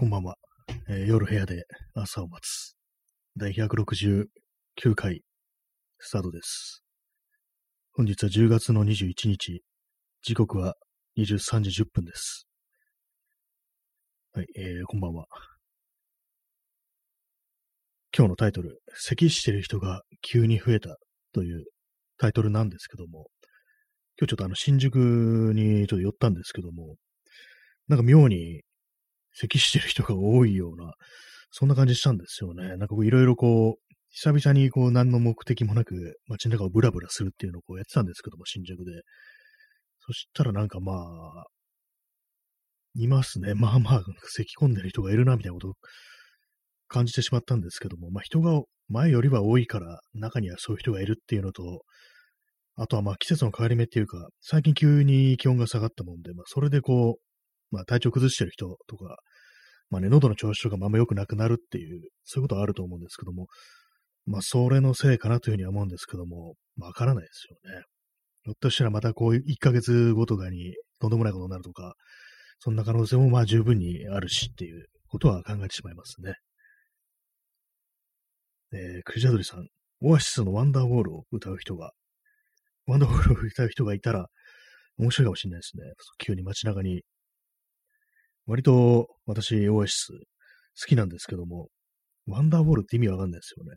こんばんは、えー夜部屋で朝を待つ。第169回スタートです。本日は10月の21日。時刻は23時10分です。はい、えー、こんばんは。今日のタイトル、咳してる人が急に増えたというタイトルなんですけども、今日ちょっとあの新宿にちょっと寄ったんですけども、なんか妙に咳してる人が多いような、そんな感じしたんですよね。なんかこういろいろこう、久々にこう何の目的もなく街の中をブラブラするっていうのをこうやってたんですけども、新宿で。そしたらなんかまあ、いますね。まあまあ、咳込んでる人がいるな、みたいなことを感じてしまったんですけども、まあ人が前よりは多いから、中にはそういう人がいるっていうのと、あとはまあ季節の変わり目っていうか、最近急に気温が下がったもんで、まあそれでこう、まあ体調崩してる人とか、まあね、喉の調子とかもあんま良くなくなるっていう、そういうことはあると思うんですけども、まあそれのせいかなというふうには思うんですけども、わからないですよね。ひょっとしたらまたこう1ヶ月後とかにとんでもないことになるとか、そんな可能性もまあ十分にあるしっていうことは考えてしまいますね。えー、クジャドリさん、オアシスのワンダーウォールを歌う人が、ワンダーウォールを歌う人がいたら面白いかもしれないですね。急に街中に割と私、オアシス好きなんですけども、ワンダーボールって意味わかんないですよね。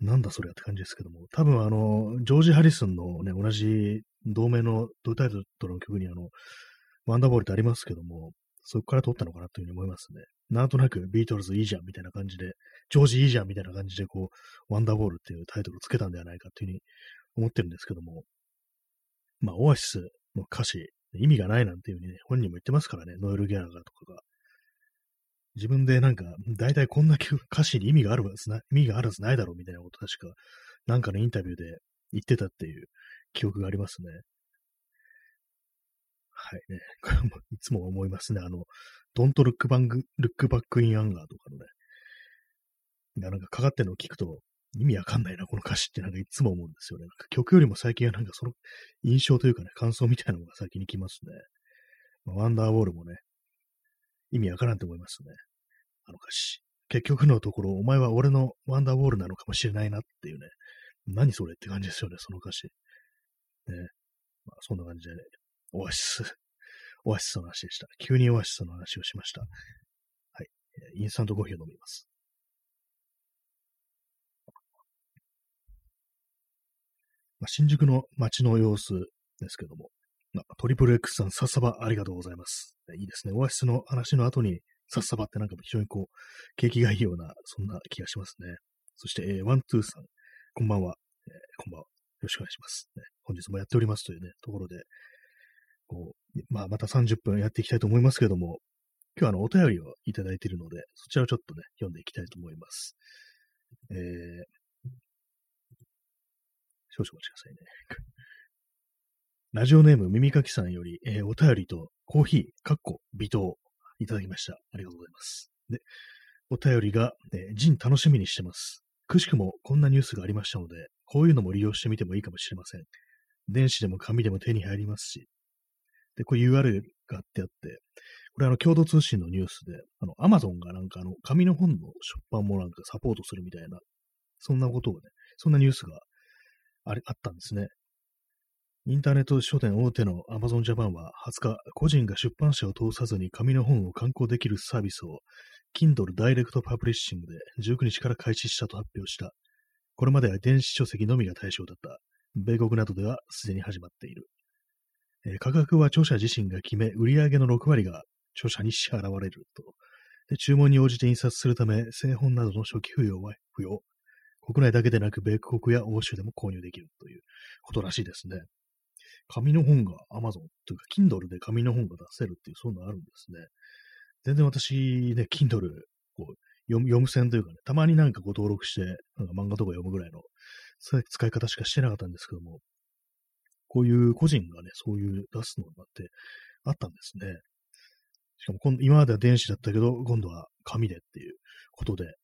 なんだそれって感じですけども、多分あの、ジョージ・ハリスンのね、同じ同名のドタイトルの曲にあの、ワンダーボールってありますけども、そこから撮ったのかなというふうに思いますね。なんとなくビートルズいいじゃんみたいな感じで、ジョージいいじゃんみたいな感じでこう、ワンダーボールっていうタイトルをつけたんではないかというふうに思ってるんですけども、まあ、オアシスの歌詞、意味がないなんていうふうにね、本人も言ってますからね、ノエル・ギャラガーとかが。自分でなんか、大体こんな歌詞に意味があるはずな、意味があるはずないだろうみたいなこと確か、なんかのインタビューで言ってたっていう記憶がありますね。はいね。これもいつも思いますね。あの、Don't look back, look back in anger とかのね。なんかかかってるのを聞くと、意味わかんないな、この歌詞ってなんかいつも思うんですよね。曲よりも最近はなんかその印象というかね、感想みたいなのが先に来ますね。まあワンダーウォールもね、意味わからんと思いますね。あの歌詞。結局のところ、お前は俺のワンダーウォールなのかもしれないなっていうね。何それって感じですよね、その歌詞。ね。まあ、そんな感じでね、オアシス、オアシスの話でした。急にオアシスの話をしました。はい。インスタントコーヒーを飲みます。まあ、新宿の街の様子ですけども、まあ、トリプル X さん、さっさばありがとうございます。いいですね。オアシスの話の後に、さっさばってなんか非常にこう、景気がいいような、そんな気がしますね。そして、えーワン、ツーさん、こんばんは、えーこんばんは。よろしくお願いします、ね。本日もやっておりますというね、ところで、こう、まあ、また30分やっていきたいと思いますけども、今日はあの、お便りをいただいているので、そちらをちょっとね、読んでいきたいと思います。えー、少々お待ちくださいね。ラジオネーム耳かきさんより、えーお便りとコーヒー、かっこ、微糖、いただきました。ありがとうございます。で、お便りが、えージン楽しみにしてます。くしくもこんなニュースがありましたので、こういうのも利用してみてもいいかもしれません。電子でも紙でも手に入りますし。で、これ URL があってあって、これあの共同通信のニュースで、あの、アマゾンがなんかあの、紙の本の出版もなんかサポートするみたいな、そんなことをね、そんなニュースがあれあったんですね。インターネット書店大手の Amazon Japan は20日、個人が出版社を通さずに紙の本を刊行できるサービスを Kindle Direct Publishing で19日から開始したと発表した。これまでは電子書籍のみが対象だった。米国などではすでに始まっている。えー価格は著者自身が決め、売上の6割が著者に支払われると。注文に応じて印刷するため、製本などの初期付与は不要。国内だけでなく、米国や欧州でも購入できるということらしいですね。紙の本が Amazon というか、Kindle で紙の本が出せるっていう、そういうのあるんですね。全然私ね、Kindle こう読む線というかね、たまになんかこう登録して、なんか漫画とか読むぐらいの使い方しかしてなかったんですけども、こういう個人がね、そういう出すのがあって、あったんですね。しかも今今までは電子だったけど、今度は紙でっていうことで、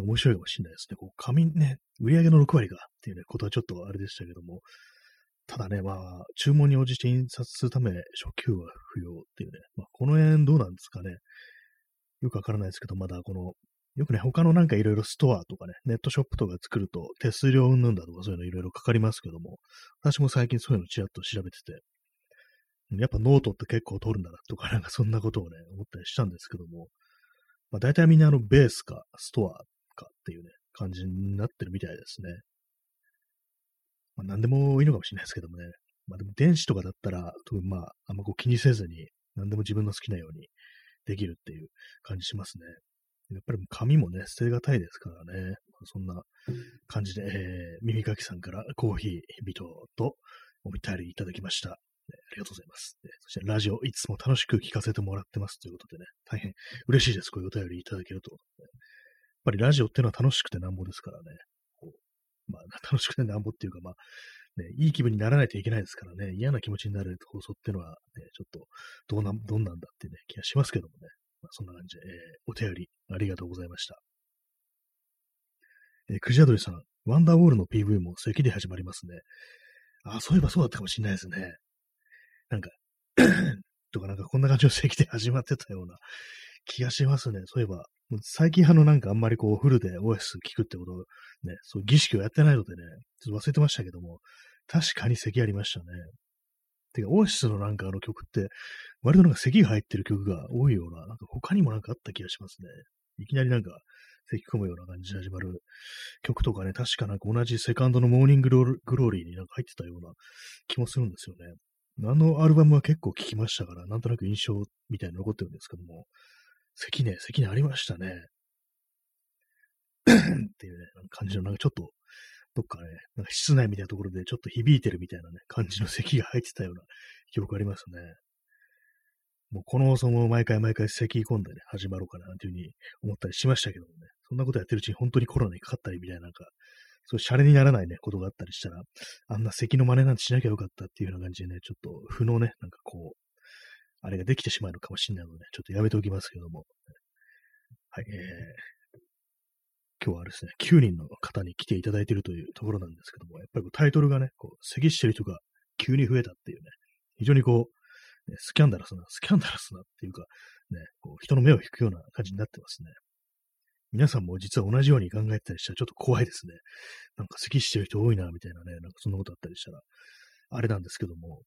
面白いかもしれないですね。こう紙ね、売り上げの6割がっていうね、ことはちょっとあれでしたけども、ただね、まあ、注文に応じて印刷するため、初級は不要っていうね、まあ、この辺どうなんですかね。よくわからないですけど、まだこの、よくね、他のなんかいろいろストアとかね、ネットショップとか作ると手数料うんぬんだとかそういうのいろいろかかりますけども、私も最近そういうのちらっと調べてて、やっぱノートって結構取るんだなとか、なんかそんなことをね、思ったりしたんですけども、まあ大体みんなあのベースか STORES か？っていうね、感じになってるみたいですね。まあ何でもいいのかもしれないですけどもね。まあでも電子とかだったら、特にまああんまこう気にせずに何でも自分の好きなようにできるっていう感じしますね。やっぱり紙もね、捨てがたいですからね。そんな感じで、えー、耳かきさんからコーヒー、微糖とおみたりいただきました。ありがとうございます。そしてラジオいつも楽しく聞かせてもらってますということでね、大変嬉しいです。こういうお便りいただけると。やっぱりラジオっていうのは楽しくてなんぼですからね。こうまあ、楽しくてなんぼっていうか、まあ、ね、いい気分にならないといけないですからね、嫌な気持ちになる放送っていうのは、ね、ちょっとどうな、どんなんだってね、気がしますけどもね。まあ、そんな感じで、えー、お便りありがとうございました。えー、クジアドリさん、ワンダーウォールの PV も咳で始まりますね。あ、そういえばそうだったかもしれないですね。なんか とかなんかこんな感じの席で始まってたような気がしますね。そういえば、最近あのなんかあんまりこうフルで OS 聞くってこと、ね、そう儀式をやってないのでね、ちょっと忘れてましたけども、確かに咳ありましたね。てか、オアシスのなんかあの曲って、割となんか咳が入ってる曲が多いような、なんか他にもなんかあった気がしますね。いきなりなんか咳込むような感じで始まる曲とかね、確かなんか同じセカンドの Morning Glory になんか入ってたような気もするんですよね。あのアルバムは結構聴きましたから、なんとなく印象みたいに残ってるんですけども、関根、関根ありましたね。っていうね、感じの、なんかちょっと、どっかね、なんか室内みたいなところでちょっと響いてるみたいなね、感じの咳が入ってたような記憶ありますね。もうこの放送も毎回毎回咳込んでね、始まろうかなというふうに思ったりしましたけどもね、そんなことやってるうちに本当にコロナにかかったりみたいななんか、そうシャレにならないね、ことがあったりしたら、あんな咳の真似なんてしなきゃよかったっていうような感じでね、ちょっと負のね、なんかこう、あれができてしまうのかもしれないので、ちょっとやめておきますけども。はい、えー、今日はですね、9人の方に来ていただいているというところなんですけども、やっぱりこうタイトルがね、こう、咳してる人が急に増えたっていうね、非常にこう、ね、スキャンダラスな、スキャンダラスなっていうか、ね、こう人の目を引くような感じになってますね。皆さんも実は同じように考えたりしたらちょっと怖いですね。なんか咳してる人多いな、みたいなね、なんかそんなことあったりしたら、あれなんですけども、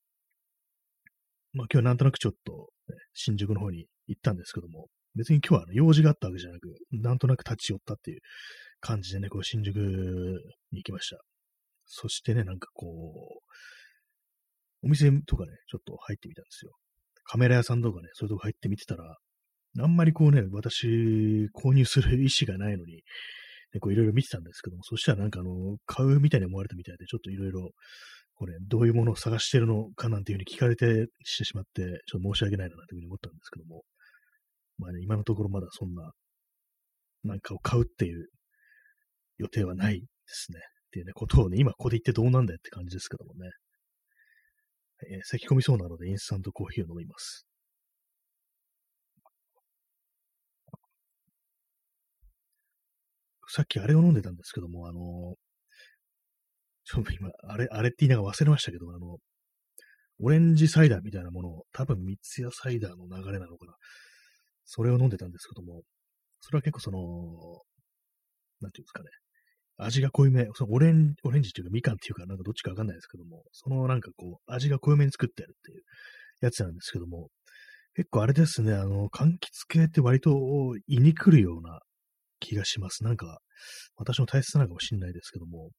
まあ今日はなんとなくちょっと、ね、新宿の方に行ったんですけども、別に今日は用事があったわけじゃなく、なんとなく立ち寄ったっていう感じでね、こう新宿に行きました。そしてね、なんかこう、お店とかね、ちょっと入ってみたんですよ。カメラ屋さんとかね、そういうとこ入ってみてたら、あんまりこうね、私、購入する意思がないのに、ね、こういろいろ見てたんですけども、そしたらなんかあの、買うみたいに思われたみたいで、ちょっといろいろ、これ、どういうものを探してるのかなんていうふうに聞かれてしてしまって、ちょっと申し訳ないなというふうに思ったんですけども、まあね、今のところまだそんな、なんかを買うっていう予定はないですね。っていうね、ことをね、今ここで言ってどうなんだよって感じですけどもね。えー、咳込みそうなのでインスタントコーヒーを飲みます。さっきあれを飲んでたんですけども、あの、ちょっと今、あれ、あれって言いながら忘れましたけど、あの、オレンジサイダーみたいなものを、多分三ツ矢サイダーの流れなのかな。それを飲んでたんですけども、それは結構その、なんていうんですかね。味が濃いめ、そのオレンオレンジっていうかみかんっていうかなんかどっちかわかんないですけども、そのなんかこう、味が濃いめに作ってるっていうやつなんですけども、結構あれですね、あの、柑橘系って割と胃に来るような気がします。なんか、私の体質なのかもしれないですけども、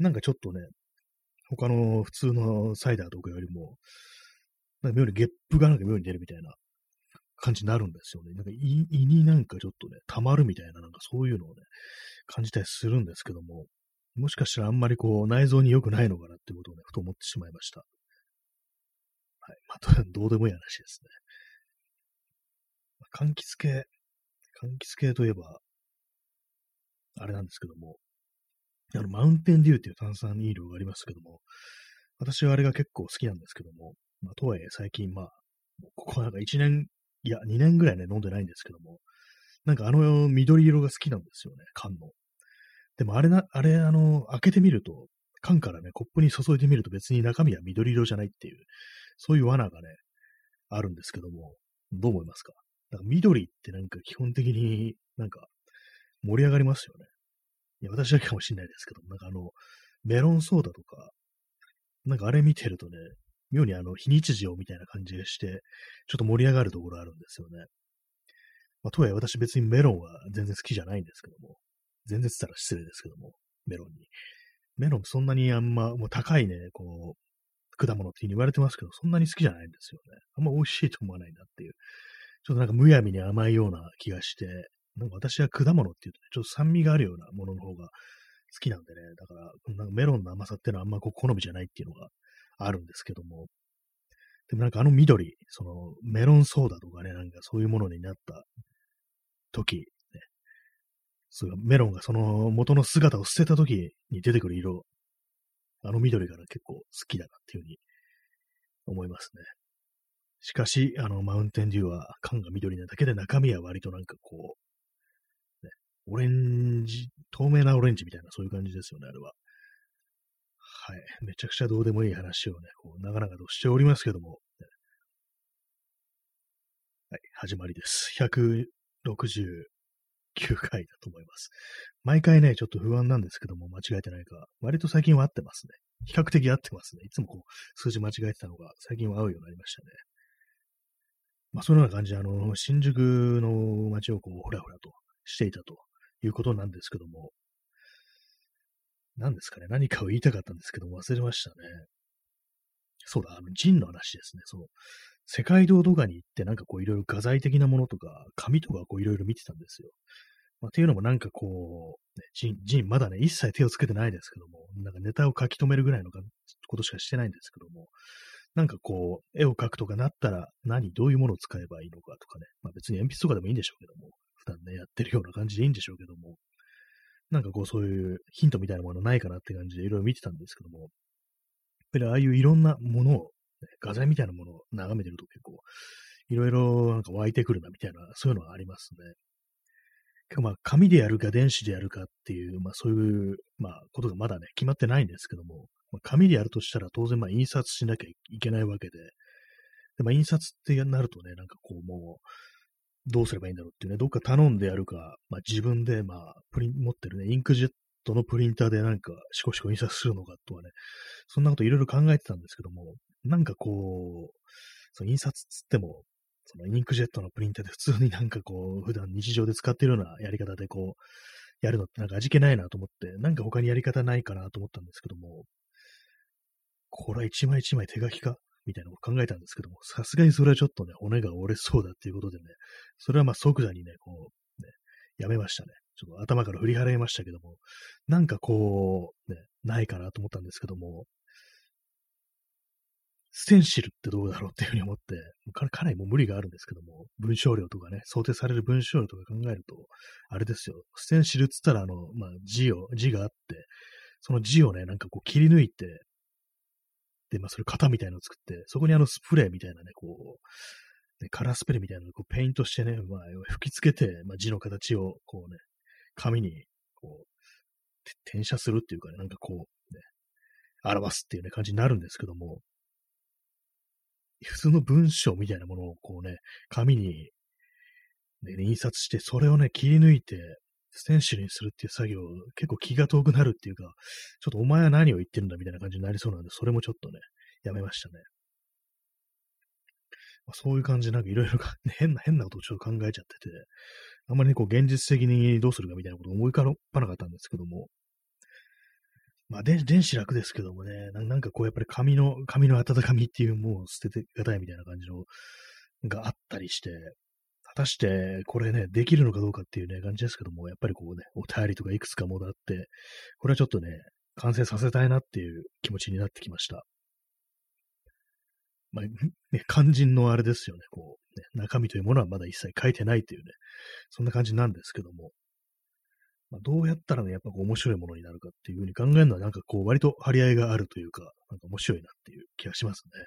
なんかちょっとね、他の普通のサイダーとかよりも、なんか妙にゲップがなんか妙に出るみたいな感じになるんですよね。なんか胃胃になんかちょっとね、溜まるみたいな、なんかそういうのをね、感じたりするんですけども、もしかしたらあんまりこう内臓に良くないのかなってことをね、ふと思ってしまいました。はい。また、どうでもいい話ですね。柑橘系、柑橘系といえば、あれなんですけども、あの、マウンテンデューっていう炭酸飲料がありますけども、私はあれが結構好きなんですけども、まあ、とはいえ最近、まあ、ここなんか1年、いや、2年ぐらいね、飲んでないんですけども、なんかあの緑色が好きなんですよね、缶の。でもあれな、あれ、あの、開けてみると、缶からね、コップに注いでみると別に中身は緑色じゃないっていう、そういう罠がね、あるんですけども、どう思いますか？なんか緑ってなんか基本的になんか盛り上がりますよね。いや、私だけかもしれないですけど、なんかあの、メロンソーダとか、なんかあれ見てるとね、妙にあの、非日常みたいな感じがして、ちょっと盛り上がるところあるんですよね。まあ、とはいえ私別にメロンは全然好きじゃないんですけども、全然言ったら失礼ですけども、メロンに。メロンそんなにあんま、もう高いね、こう、果物って言われてますけど、そんなに好きじゃないんですよね。あんま美味しいと思わないなっていう。ちょっとなんかむやみに甘いような気がして、なんか私は果物って言うとね、ちょっと酸味があるようなものの方が好きなんでね、だから、なんかメロンの甘さっていうのはあんまこう好みじゃないっていうのがあるんですけども、でもなんかあの緑、そのメロンソーダとかね、なんかそういうものになった時、ね、そうメロンがその元の姿を捨てた時に出てくる色、あの緑から結構好きだなっていうふうに思いますね。しかし、あの、マウンテンデューは缶が緑なだけで中身は割となんかこう、オレンジ、透明なオレンジみたいなそういう感じですよね、あれは。はい。めちゃくちゃどうでもいい話をね、こう、長々としておりますけども、はい、始まりです。169回だと思います。毎回ね、ちょっと不安なんですけども、間違えてないか、割と最近は合ってますね。比較的合ってますね。いつもこう、数字間違えてたのが、最近は合うようになりましたね。まあ、そのような感じで、あの、新宿の街をこう、ふらふらとしていたということなんですけども、何ですかね、何かを言いたかったんですけども、忘れましたね。そうだ、あの、ジンの話ですね。その、世界堂とかに行って、なんかこう、いろいろ画材的なものとか、紙とかこう、いろいろ見てたんですよ。まあ、っていうのもなんかこう、ね、ジン、ジン、まだね、一切手をつけてないですけども、なんかネタを書き留めるぐらいのことしかしてないんですけども、なんかこう、絵を描くとかなったら何、どういうものを使えばいいのかとかね。まあ別に鉛筆とかでもいいんでしょうけども、普段ね、やってるような感じでいいんでしょうけども、なんかこうそういうヒントみたいなものないかなって感じでいろいろ見てたんですけども、やっぱりああいういろんなものを、ね、画材みたいなものを眺めてると結構、いろいろなんか湧いてくるなみたいな、そういうのがありますね。まあ、紙でやるか電子でやるかっていう、まあそういう、まあことがまだね、決まってないんですけども、まあ、紙でやるとしたら当然まあ印刷しなきゃいけないわけで、でまあ、印刷ってなるとね、なんかこうもう、どうすればいいんだろうっていうね、どっか頼んでやるか、まあ自分でまあ、プリン、持ってるね、インクジェットのプリンターでなんか、シコシコ印刷するのかとはね、そんなこといろいろ考えてたんですけども、なんかこう、その印刷つっても、そのインクジェットのプリンターで普通になんかこう、普段日常で使ってるようなやり方でこう、やるのってなんか味気ないなと思って、なんか他にやり方ないかなと思ったんですけども、これは一枚一枚手書きかみたいなのを考えたんですけども、さすがにそれはちょっとね、骨が折れそうだっていうことでね、それはまあ即座にね、こう、ね、やめましたね。ちょっと頭から振り払いましたけども、なんかこう、ね、ないかなと思ったんですけども、ステンシルってどうだろうっていうふうに思って、かかなりもう無理があるんですけども、文章量とかね、想定される文章量とか考えると、あれですよ、ステンシルっつったら、あの、まあ、字を、字があって、その字をね、なんかこう切り抜いて、で、まあ、それ型みたいなのを作って、そこにあのスプレーみたいなね、こう、ね、カラースプレーみたいなのをこうペイントしてね、まあ、吹き付けて、まあ、字の形をこうね、紙に、こう、転写するっていうかね、なんかこう、ね、表すっていうね、感じになるんですけども、普通の文章みたいなものをこうね、紙に、ね、印刷して、それをね、切り抜いて、ステンシルにするっていう作業、結構気が遠くなるっていうか、ちょっとお前は何を言ってるんだみたいな感じになりそうなんで、それもちょっとね、やめましたね。まあ、そういう感じでなんかいろいろ 変な、変なことをちょっと考えちゃってて、あんまりね、こう現実的にどうするかみたいなことを思い浮かばなかったんですけども、まあ電、電子楽ですけどもねな、なんかこうやっぱり紙の、紙の温かみっていうもう捨ててがたいみたいな感じのがあったりして、果たしてこれね、できるのかどうかっていうね、感じですけども、やっぱりこうね、お便りとかいくつかもらって、これはちょっとね、完成させたいなっていう気持ちになってきました。まあ、ね、肝心のあれですよね、こう、ね、中身というものはまだ一切書いてないというね、そんな感じなんですけども、まあ、どうやったらね、やっぱこう面白いものになるかっていうふうに考えるのはなんかこう割と張り合いがあるというか、なんか面白いなっていう気がしますね。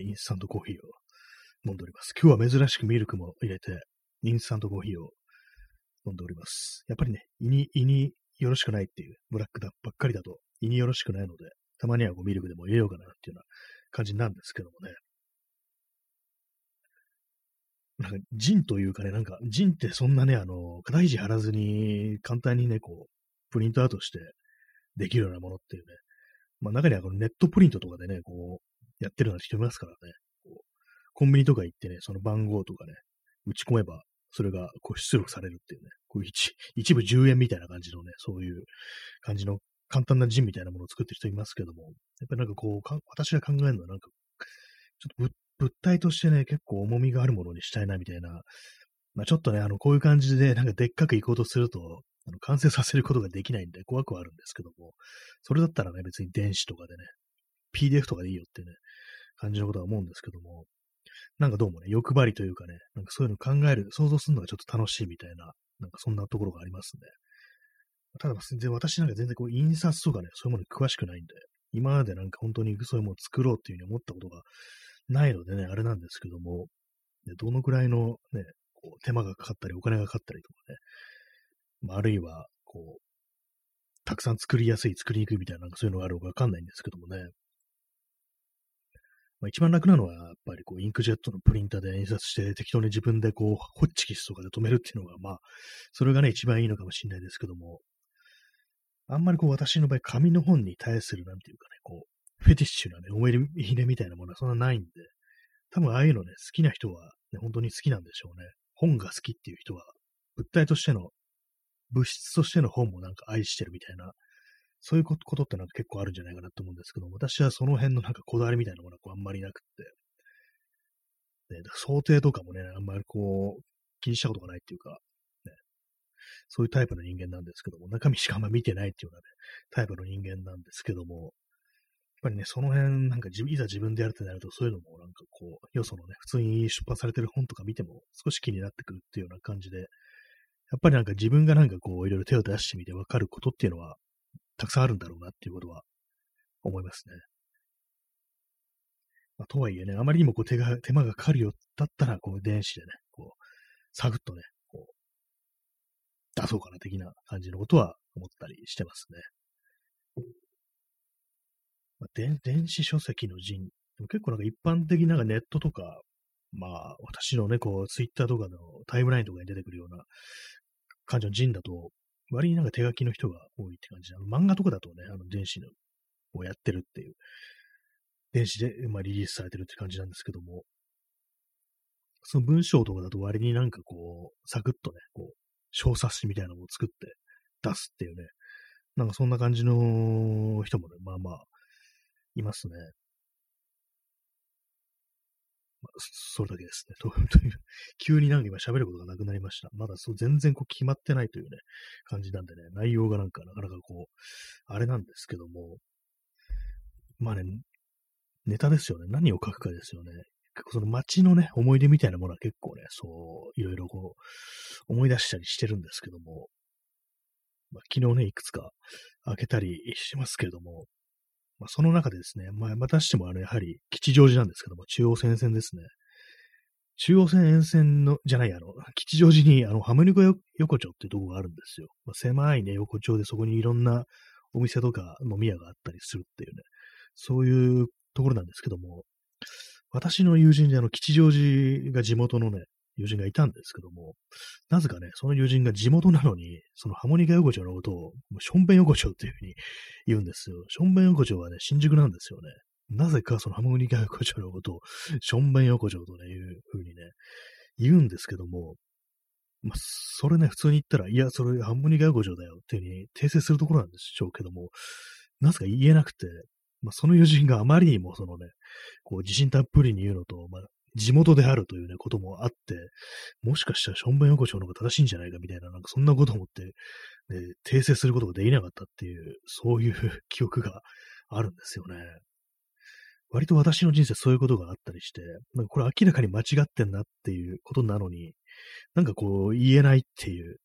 インスタントコーヒーを飲んでおります。今日は珍しくミルクも入れて、インスタントコーヒーを飲んでおります。やっぱりね、胃に、胃によろしくないっていう、ブラックだばっかりだと胃によろしくないので、たまにはこうミルクでも入れようかなっていうような感じなんですけどもね。なんか、ジンというかね、なんか、ジンってそんなね、あの、肩肘張らずに、簡単にね、こう、プリントアウトしてできるようなものっていうね。まあ、中にはこのネットプリントとかでね、こう、やってるような人いますからね。コンビニとか行ってね、その番号とかね、打ち込めば、それがこう出力されるっていうね、こう一一部10円みたいな感じのね、そういう感じの簡単なジンみたいなものを作ってる人いますけども、やっぱりなんかこう、私が考えるのはなんか、ちょっと物体としてね、結構重みがあるものにしたいなみたいな、まあちょっとね、あの、こういう感じでなんかでっかく行こうとすると、あの完成させることができないんで怖くはあるんですけども、それだったらね、別に電子とかでね、PDF とかでいいよってね、感じのことは思うんですけども、なんかどうもね、欲張りというかね、なんかそういうの考える、想像するのがちょっと楽しいみたいな、なんかそんなところがありますね。ただ、全然私なんか全然こう、印刷とかね、そういうものに詳しくないんで、今までなんか本当にそういうものを作ろうっていうふうに思ったことがないのでね、あれなんですけども、ね、どのくらいのね、こう手間がかかったり、お金がかかったりとかね、まあ、あるいは、こう、たくさん作りやすい、作りにくいみたいな、なんかそういうのがあるのかわかんないんですけどもね。まあ、一番楽なのは、やっぱりこう、インクジェットのプリンターで印刷して適当に自分でこう、ホッチキスとかで止めるっていうのが、まあ、それがね、一番いいのかもしれないですけども、あんまりこう、私の場合、紙の本に対する、なんていうかね、こう、フェティッシュなね、思い入れみたいなものはそんなないんで、多分ああいうのね、好きな人は、ね、本当に好きなんでしょうね。本が好きっていう人は、物体としての、物質としての本もなんか愛してるみたいな、そういうことってなんか結構あるんじゃないかなと思うんですけど、私はその辺のなんかこだわりみたいなものはこうあんまりなくって、ね、想定とかもね、あんまりこう、気にしたことがないっていうか、ね、そういうタイプの人間なんですけども、中身しかあんま見てないっていうようなね、タイプの人間なんですけども、やっぱりね、その辺、なんかいざ自分でやるってなると、そういうのもなんかこう、よそのね、普通に出版されてる本とか見ても少し気になってくるっていうような感じで、やっぱりなんか自分がなんかこう、いろいろ手を出してみて分かることっていうのは、たくさんあるんだろうなっていうことは思いますね。まあ、とはいえね、あまりにもこう手が、手間がかかるよだったら、こう電子でね、こう、サクッとね、こう、出そうかな的な感じのことは思ったりしてますね。まあ、電電子書籍の人、結構なんか一般的なネットとか、まあ、私のね、こう、ツイッターとかのタイムラインとかに出てくるような感じの人だと、割になんか手書きの人が多いって感じで、あの。漫画とかだとね、あの電子のをやってるっていう、電子で、まあ、リリースされてるって感じなんですけども、その文章とかだと割になんかこう、サクッとね、こう、小冊子みたいなのを作って出すっていうね、なんかそんな感じの人もね、まあまあ、いますね。まあ、それだけですね。という、急になんか今喋ることがなくなりました。まだそう全然こう決まってないというね、感じなんでね、内容がなんかなかなかこう、あれなんですけども、まあね、ネタですよね。何を書くかですよね。結構その街のね、思い出みたいなものは結構ね、そう、いろいろこう、思い出したりしてるんですけども、まあ、昨日ね、いくつか開けたりしますけれども、まあ、その中でですね、まあ、またしてもあの、やはり吉祥寺なんですけども、中央線線ですね。中央線沿線の、じゃない、あの、吉祥寺に、あの、ハムニコ横丁っていうとこがあるんですよ。まあ、狭いね、横丁でそこにいろんなお店とか飲み屋があったりするっていうね、そういうところなんですけども、私の友人であの、吉祥寺が地元のね、友人がいたんですけども、なぜかね、その友人が地元なのに、そのハモニカ横丁のことを、ションベン横丁っていうふうに言うんですよ。ションベン横丁はね、新宿なんですよね。なぜかそのハモニカ横丁のことを、ションベン横丁とね、いうふうにね、言うんですけども、まあ、それね、普通に言ったら、いや、それハモニカ横丁だよっていうふうに訂正するところなんでしょうけども、なぜか言えなくて、まあ、その友人があまりにもそのね、こう自信たっぷりに言うのと、まあ、地元であるというね、こともあって、もしかしたらションベン横丁の方が正しいんじゃないかみたいな、なんかそんなこと思って、ね、訂正することができなかったっていう、そういう記憶があるんですよね。割と私の人生そういうことがあったりして、なんかこれ明らかに間違ってんなっていうことなのに、なんかこう言えないっていう。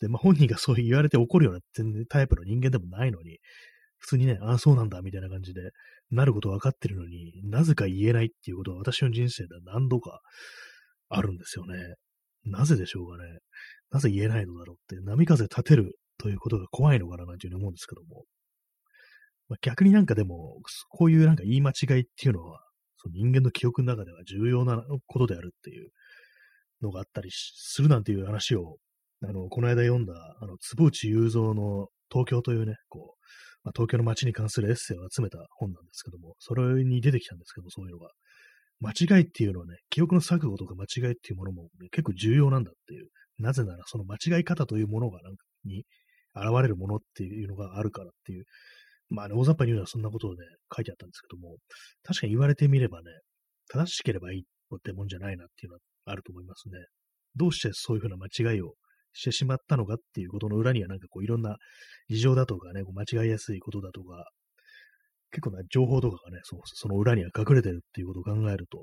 で、まあ本人がそう言われて怒るようなタイプの人間でもないのに、普通にね、ああ、そうなんだ、みたいな感じで、なること分かってるのになぜか言えないっていうことは私の人生では何度かあるんですよね。なぜでしょうかね。なぜ言えないのだろうって、波風立てるということが怖いのかななんていうふうに思うんですけども。まあ、逆になんかでも、こういうなんか言い間違いっていうのは、その人間の記憶の中では重要なことであるっていうのがあったりするなんていう話を、あの、この間読んだ、あの、坪内雄三の東京というね、こう、まあ、東京の街に関するエッセイを集めた本なんですけども、それに出てきたんですけども、そういうのが。間違いっていうのはね、記憶の錯誤とか間違いっていうものも、ね、結構重要なんだっていう。なぜなら、その間違い方というものがなんかに現れるものっていうのがあるからっていう。まあね、大雑把に言うのはそんなことをね、書いてあったんですけども、確かに言われてみればね、正しければいいってもんじゃないなっていうのはあると思いますね。どうしてそういうふうな間違いをしてしまったのかっていうことの裏にはなんかこういろんな事情だとかね、こう間違いやすいことだとか、結構な情報とかがね、そその裏には隠れてるっていうことを考えると、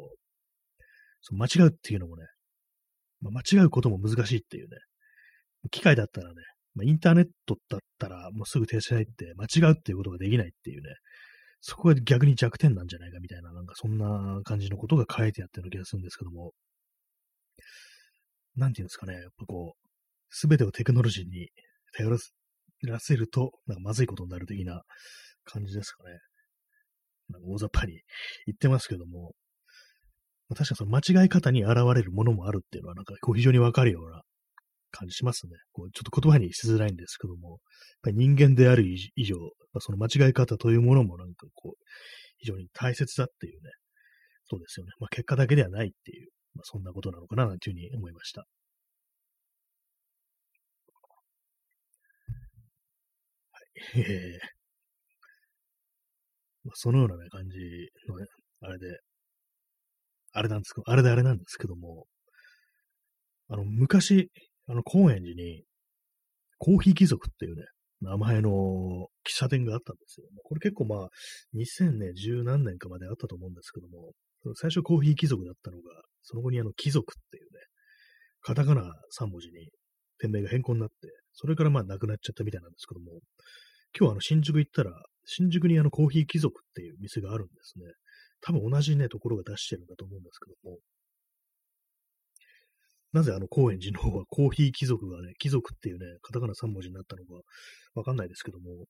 その間違うっていうのもね、まあ、間違うことも難しいっていうね、機械だったらね、まあ、インターネットだったらもうすぐ停止しないって間違うっていうことができないっていうね、そこが逆に弱点なんじゃないかみたいな、なんかそんな感じのことが書いてあったような気がするんですけども、なんていうんですかね、やっぱこう、すべてをテクノロジーに頼らせると、なんかまずいことになる的な感じですかね。なんか大雑把に言ってますけども、まあ、確かその間違い方に現れるものもあるっていうのは、なんかこう非常にわかるような感じしますね。こうちょっと言葉にしづらいんですけども、やっぱり人間である以上、まあ、その間違い方というものもなんかこう、非常に大切だっていうね、そうですよね。まあ結果だけではないっていう、まあそんなことなのかな、なんていうふうに思いました。はい。え まあ、そのようなね、感じのね、あれで、あれなんですけど、あれであれなんですけども、あの、昔、あの、高円寺に、コーヒー貴族っていうね、名前の喫茶店があったんですよ。これ結構まあ、2010何年かまであったと思うんですけども、最初コーヒー貴族だったのが、その後にあの貴族っていうね、カタカナ3文字に店名が変更になって、それからまあなくなっちゃったみたいなんですけども、今日あの新宿行ったら、新宿にあのコーヒー貴族っていう店があるんですね。多分同じね、ところが出してるんだと思うんですけども、なぜあの高円寺の方は コーヒー貴族がね、貴族っていうね、カタカナ3文字になったのかわかんないですけども、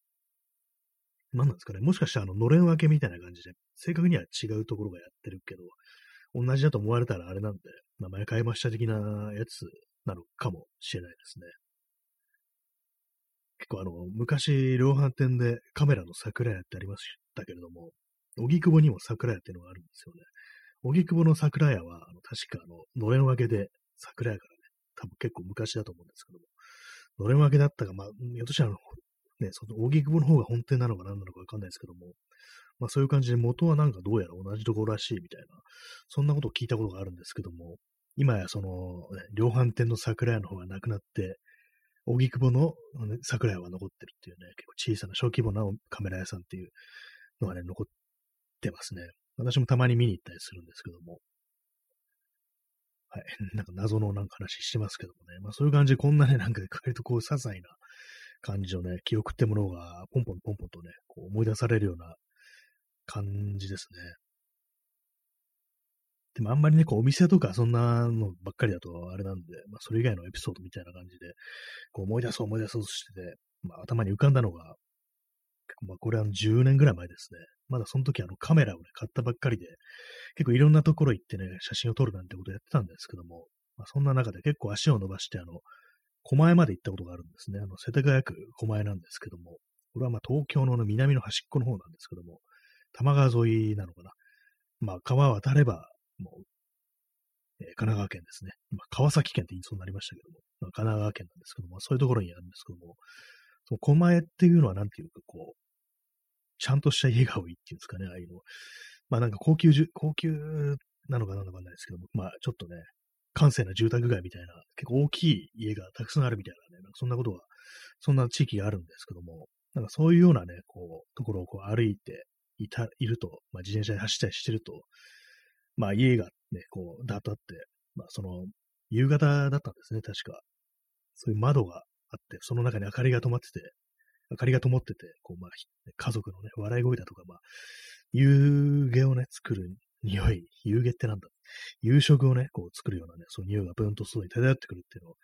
何なんですかね、もしかしたらあの、のれん分けみたいな感じで、正確には違うところがやってるけど、同じだと思われたらあれなんで、名前変えました的なやつなのかもしれないですね。結構あの、昔、量販店でカメラの桜屋ってありましたけれども、荻窪にも桜屋っていうのがあるんですよね。荻窪の桜屋は、あの確かあの、のれん分けで桜屋からね、多分結構昔だと思うんですけども、のれん分けだったか、まあ、ひょっとしたら、ね、その荻窪の方が本店なのか何なのかわかんないですけども、まあそういう感じで元はなんかどうやら同じところらしいみたいな、そんなことを聞いたことがあるんですけども、今やその、ね、量販店の桜屋の方がなくなって、荻窪の桜屋は残ってるっていうね、結構小さな小規模なカメラ屋さんっていうのがね、残ってますね。私もたまに見に行ったりするんですけども。はい。なんか謎のなんか話してますけどもね。まあそういう感じでこんなね、なんか割とこう些細な感じのね、記憶ってものがポンポンポンポンとね、こう思い出されるような感じですね。でもあんまりね、こうお店とかそんなのばっかりだとあれなんで、まあそれ以外のエピソードみたいな感じで、こう思い出そう思い出そうとしてて、まあ頭に浮かんだのが、まあこれは10年ぐらい前ですね。まだその時あのカメラをね、買ったばっかりで、結構いろんなところ行ってね、写真を撮るなんてことやってたんですけども、まあ、そんな中で結構足を伸ばして、あの、狛江まで行ったことがあるんですね。あの、世田谷区狛江なんですけども、これはまあ東京の南の端っこの方なんですけども、多摩川沿いなのかな。まあ川渡ればもう、えー、神奈川県ですね。今、川崎県って言いそうになりましたけども、まあ、神奈川県なんですけども、そういうところにあるんですけども、その狛江っていうのはなんていうか、こう、ちゃんとした家が多いっていうんですかね、ああいうの。まあなんか高級じゅ高級なのかなのかわかんないですけども、まあちょっとね、閑静な住宅街みたいな、結構大きい家がたくさんあるみたいなね、なんかそんなことが、そんな地域があるんですけども、なんかそういうようなね、こう、ところをこう歩いていた、いると、まあ自転車で走ったりしてると、まあ家がね、こう、だとあって、まあその、夕方だったんですね、確か。そういう窓があって、その中に明かりが灯ってて、明かりが灯ってて、こう、まあ、家族のね、笑い声だとか、まあ、夕げをね、作る匂い、夕げってなんだ夕食をね、こう作るようなね、その匂いがブーンと外に漂ってくるっていうのが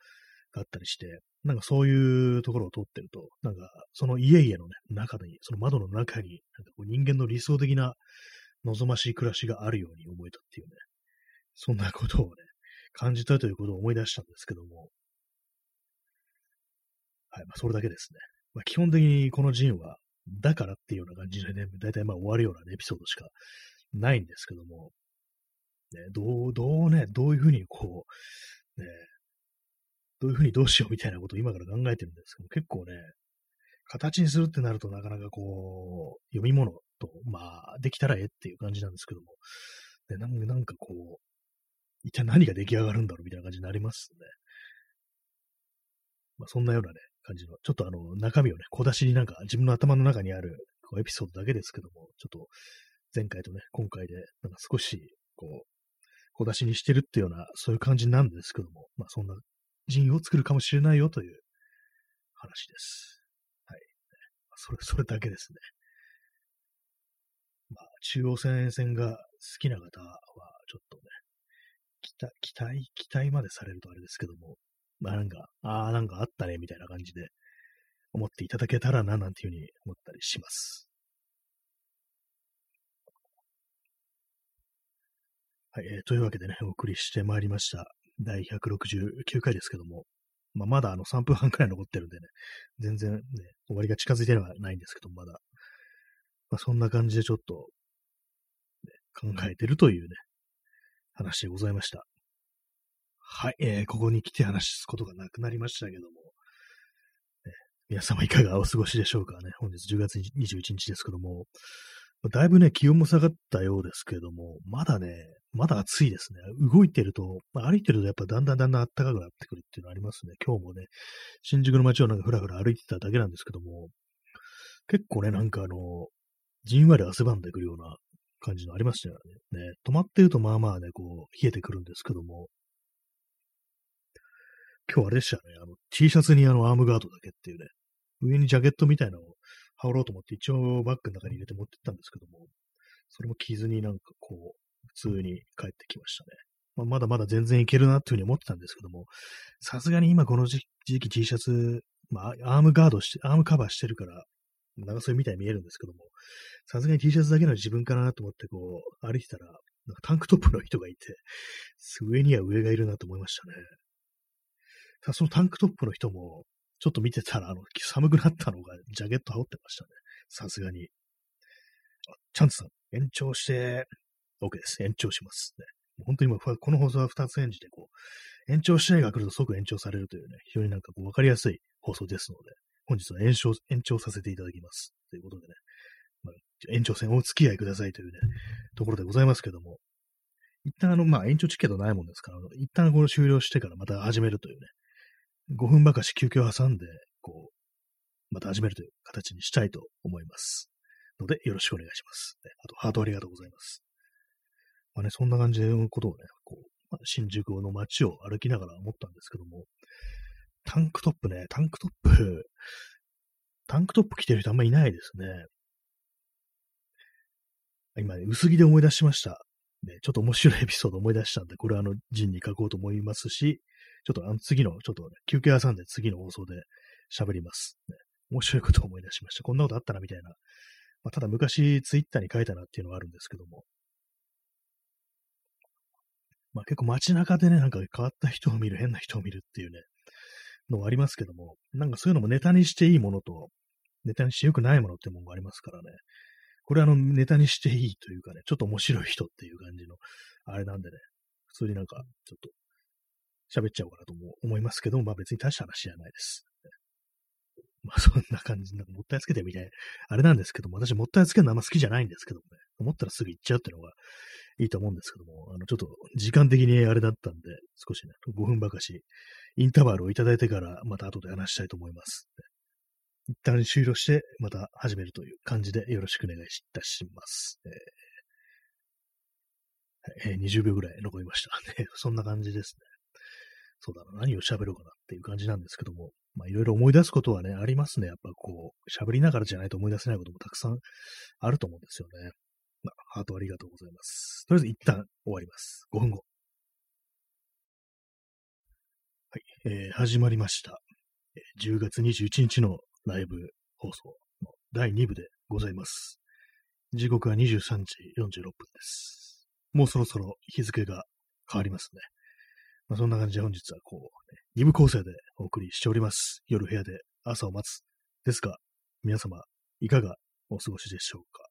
あったりして、なんかそういうところを通ってると、なんかその家々のね、中に、その窓の中に、なんかこう人間の理想的な望ましい暮らしがあるように思えたっていうね、そんなことをね、感じたということを思い出したんですけども、はい、まあそれだけですね。まあ基本的にこの陣は、だからっていうような感じでね、だいたいまあ終わるような、ね、エピソードしかないんですけども、ね、どう、どうね、どういうふうにこう、ね、どういうふうにどうしようみたいなことを今から考えてるんですけど、結構ね、形にするってなるとなかなかこう、読み物と、まあ、できたらええっていう感じなんですけども、でなんかこう、一体何が出来上がるんだろうみたいな感じになりますね。まあ、そんなようなね、感じの、ちょっとあの、中身をね、小出しになんか自分の頭の中にあるこうエピソードだけですけども、ちょっと前回とね、今回で、なんか少し、こう、小出しにしてるっていうような、そういう感じなんですけども、まあそんな人を作るかもしれないよという話です。はい。それ、それだけですね。中央線沿線が好きな方は、ちょっとね、期待、期待、期待までされるとあれですけども、まあなんか、ああ、なんかあったね、みたいな感じで思っていただけたらな、なんていうふうに思ったりします。はい、えー、というわけでね、お送りしてまいりました。第169回ですけども、まあ、まだあの3分半くらい残ってるんでね、全然ね、終わりが近づいてはないんですけど、まだ。まあ、そんな感じでちょっと、考えてるというね、話でございました。はい、えー、ここに来て話すことがなくなりましたけども、ね、皆様いかがお過ごしでしょうかね。本日10月21日ですけども、だいぶね、気温も下がったようですけども、まだね、まだ暑いですね。動いてると、まあ、歩いてるとやっぱだんだんだんだん暖かくなってくるっていうのありますね。今日もね、新宿の街をなんかふらふら歩いてただけなんですけども、結構ね、なんかあの、じんわり汗ばんでくるような感じのありましたよね。ね、止まってるとまあまあね、こう、冷えてくるんですけども、今日あれでしたね、あの、T シャツにあの、アームガードだけっていうね、上にジャケットみたいなのを羽織ろうと思って一応バッグの中に入れて持ってったんですけども、それも着ずになんかこう、普通に帰ってきましたね。まあ、まだまだ全然いけるなっていうふうに思ってたんですけども、さすがに今この時期 T シャツ、まあ、アームガードして、アームカバーしてるから、長袖みたいに見えるんですけども、さすがに T シャツだけの自分かなと思ってこう、歩いてたら、なんかタンクトップの人がいて、上には上がいるなと思いましたね。さ、そのタンクトップの人も、ちょっと見てたら、あの、寒くなったのが、ジャケット羽織ってましたね。さすがに。あ、チャンツさん、延長して、OK です。延長します、ね。本当にもう、この放送は2つ演じて、こう、延長試合が来ると即延長されるというね、非常になんかこう、わかりやすい放送ですので、本日は延長、延長させていただきます。ということでね、まあ、延長戦お付き合いくださいというね、ところでございますけども、一旦あの、まあ、延長チケットないもんですから、一旦これ終了してからまた始めるというね、5分ばかし休憩を挟んで、こう、また始めるという形にしたいと思います。ので、よろしくお願いします。あと、ハートありがとうございます。まあね、そんな感じのことをね、こう、まあ、新宿の街を歩きながら思ったんですけども、タンクトップね、タンクトップ、タンクトップ着てる人あんまいないですね。今ね、薄着で思い出しました。ね、ちょっと面白いエピソード思い出したんで、これはあの、ジンに書こうと思いますし、ちょっとあの次の、ちょっと、ね、休憩挟んで次の放送で喋ります、ね。面白いことを思い出しました。こんなことあったな、みたいな。まあ、ただ昔ツイッターに書いたなっていうのはあるんですけども。まあ結構街中でね、なんか変わった人を見る、変な人を見るっていうね、のはありますけども、なんかそういうのもネタにしていいものと、ネタにして良くないものってものがありますからね。これあの、ネタにしていいというかね、ちょっと面白い人っていう感じの、あれなんでね、普通になんか、ちょっと喋っちゃおうかなとも思いますけども、まあ別に大した話じゃないです。まあそんな感じ、なんかもったいつけてみたい。あれなんですけども、私もったいつけるのあんま好きじゃないんですけどもね。思ったらすぐ行っちゃうっていうのがいいと思うんですけども、あの、ちょっと時間的にあれだったんで、少しね、5分ばかし、インターバルをいただいてから、また後で話したいと思います。一旦終了して、また始めるという感じでよろしくお願いいたします。えー、えー、20秒ぐらい残りました。そんな感じですね。そうだな、何を喋ろうかなっていう感じなんですけども、まあいろいろ思い出すことはね、ありますね。やっぱこう、喋りながらじゃないと思い出せないこともたくさんあると思うんですよね。まあ、ハートありがとうございます。とりあえず一旦終わります。5分後。はい。えー、始まりました。10月21日のライブ放送の第2部でございます。時刻は23時46分です。もうそろそろ日付が変わりますね。まあ、そんな感じで本日はこう、ね、2部構成でお送りしております。夜部屋で朝を待つ。ですが、皆様、いかがお過ごしでしょうか？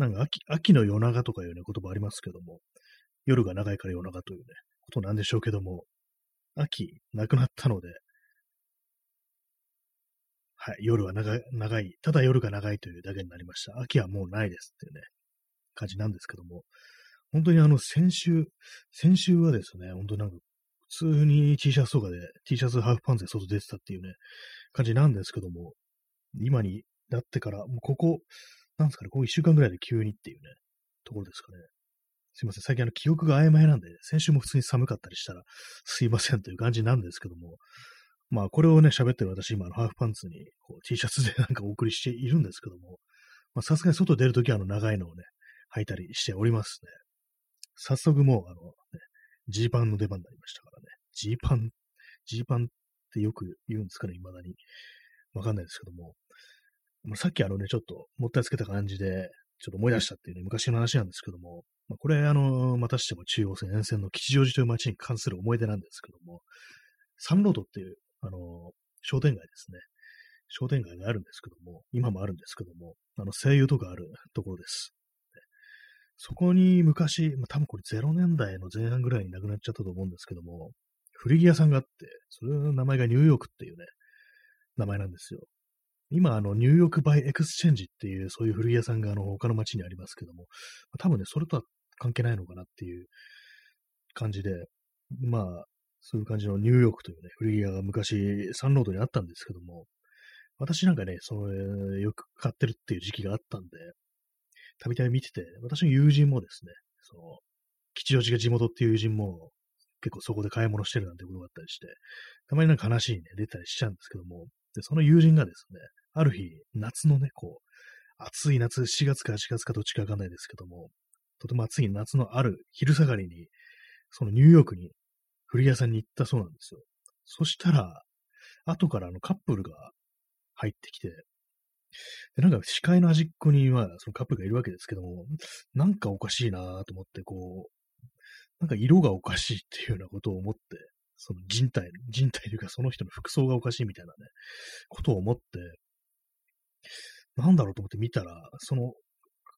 なんか秋、秋の夜長とかいうね、言葉ありますけども、夜が長いから夜長というね、ことなんでしょうけども、秋、なくなったので、はい、夜は長長い、ただ夜が長いというだけになりました。秋はもうないですっていうね、感じなんですけども、本当にあの、先週、先週はですね、本当なんか、普通に T シャツとかで、T シャツハーフパンツで外出てたっていうね、感じなんですけども、今になってから、もうここ、なんですかね、ここ1週間ぐらいで急にっていうね、ところですかね。すいません。最近あの記憶が曖昧なんで、先週も普通に寒かったりしたら、すいませんという感じなんですけども、まあこれをね、喋ってる私、今ハーフパンツにこう T シャツで なんかお送りしているんですけども、まあさすがに外出るときはあの長いのをね、履いたりしておりますね。早速もうあの、ね、ジーパンの出番になりましたからね。ジーパン、ジーパンってよく言うんですかね、未だに。わかんないですけども。さっきあのね、ちょっともったいつけた感じで、ちょっと思い出したっていうね、昔の話なんですけども、まあ、これ、あの、またしても中央線沿線の吉祥寺という街に関する思い出なんですけども、サンロードっていう、あの、商店街ですね。商店街があるんですけども、今もあるんですけども、あの、声優とかあるところです。そこに昔、まあ、多分これ0年代の前半ぐらいに亡くなっちゃったと思うんですけども、古着屋さんがあって、それの名前がニューヨークっていうね、名前なんですよ。今、あの、ニューヨークジョーエクスチェンジっていう、そういう古着屋さんが、あの、他の街にありますけども、多分ね、それとは関係ないのかなっていう感じで、まあ、そういう感じのニューヨークというね、古着屋が昔、サンロードにあったんですけども、私なんかね、その、よく買ってるっていう時期があったんで、たびたび見てて、私の友人もですね、その、吉祥寺が地元っていう友人も、結構そこで買い物してるなんてことがあったりして、たまになんか話にね、出たりしちゃうんですけども、で、その友人がですね、ある日、夏のね、こう、暑い夏、4月か8月かどっちかわかんないですけども、とても暑い夏のある昼下がりに、そのニューヨークに古着屋さんに行ったそうなんですよ。そしたら、後からあのカップルが入ってきて、で、なんか視界の端っこにはそのカップルがいるわけですけども、なんかおかしいなと思って、こう、なんか色がおかしいっていうようなことを思って、その人体、人体というかその人の服装がおかしいみたいなね、ことを思って、なんだろうと思って見たら、その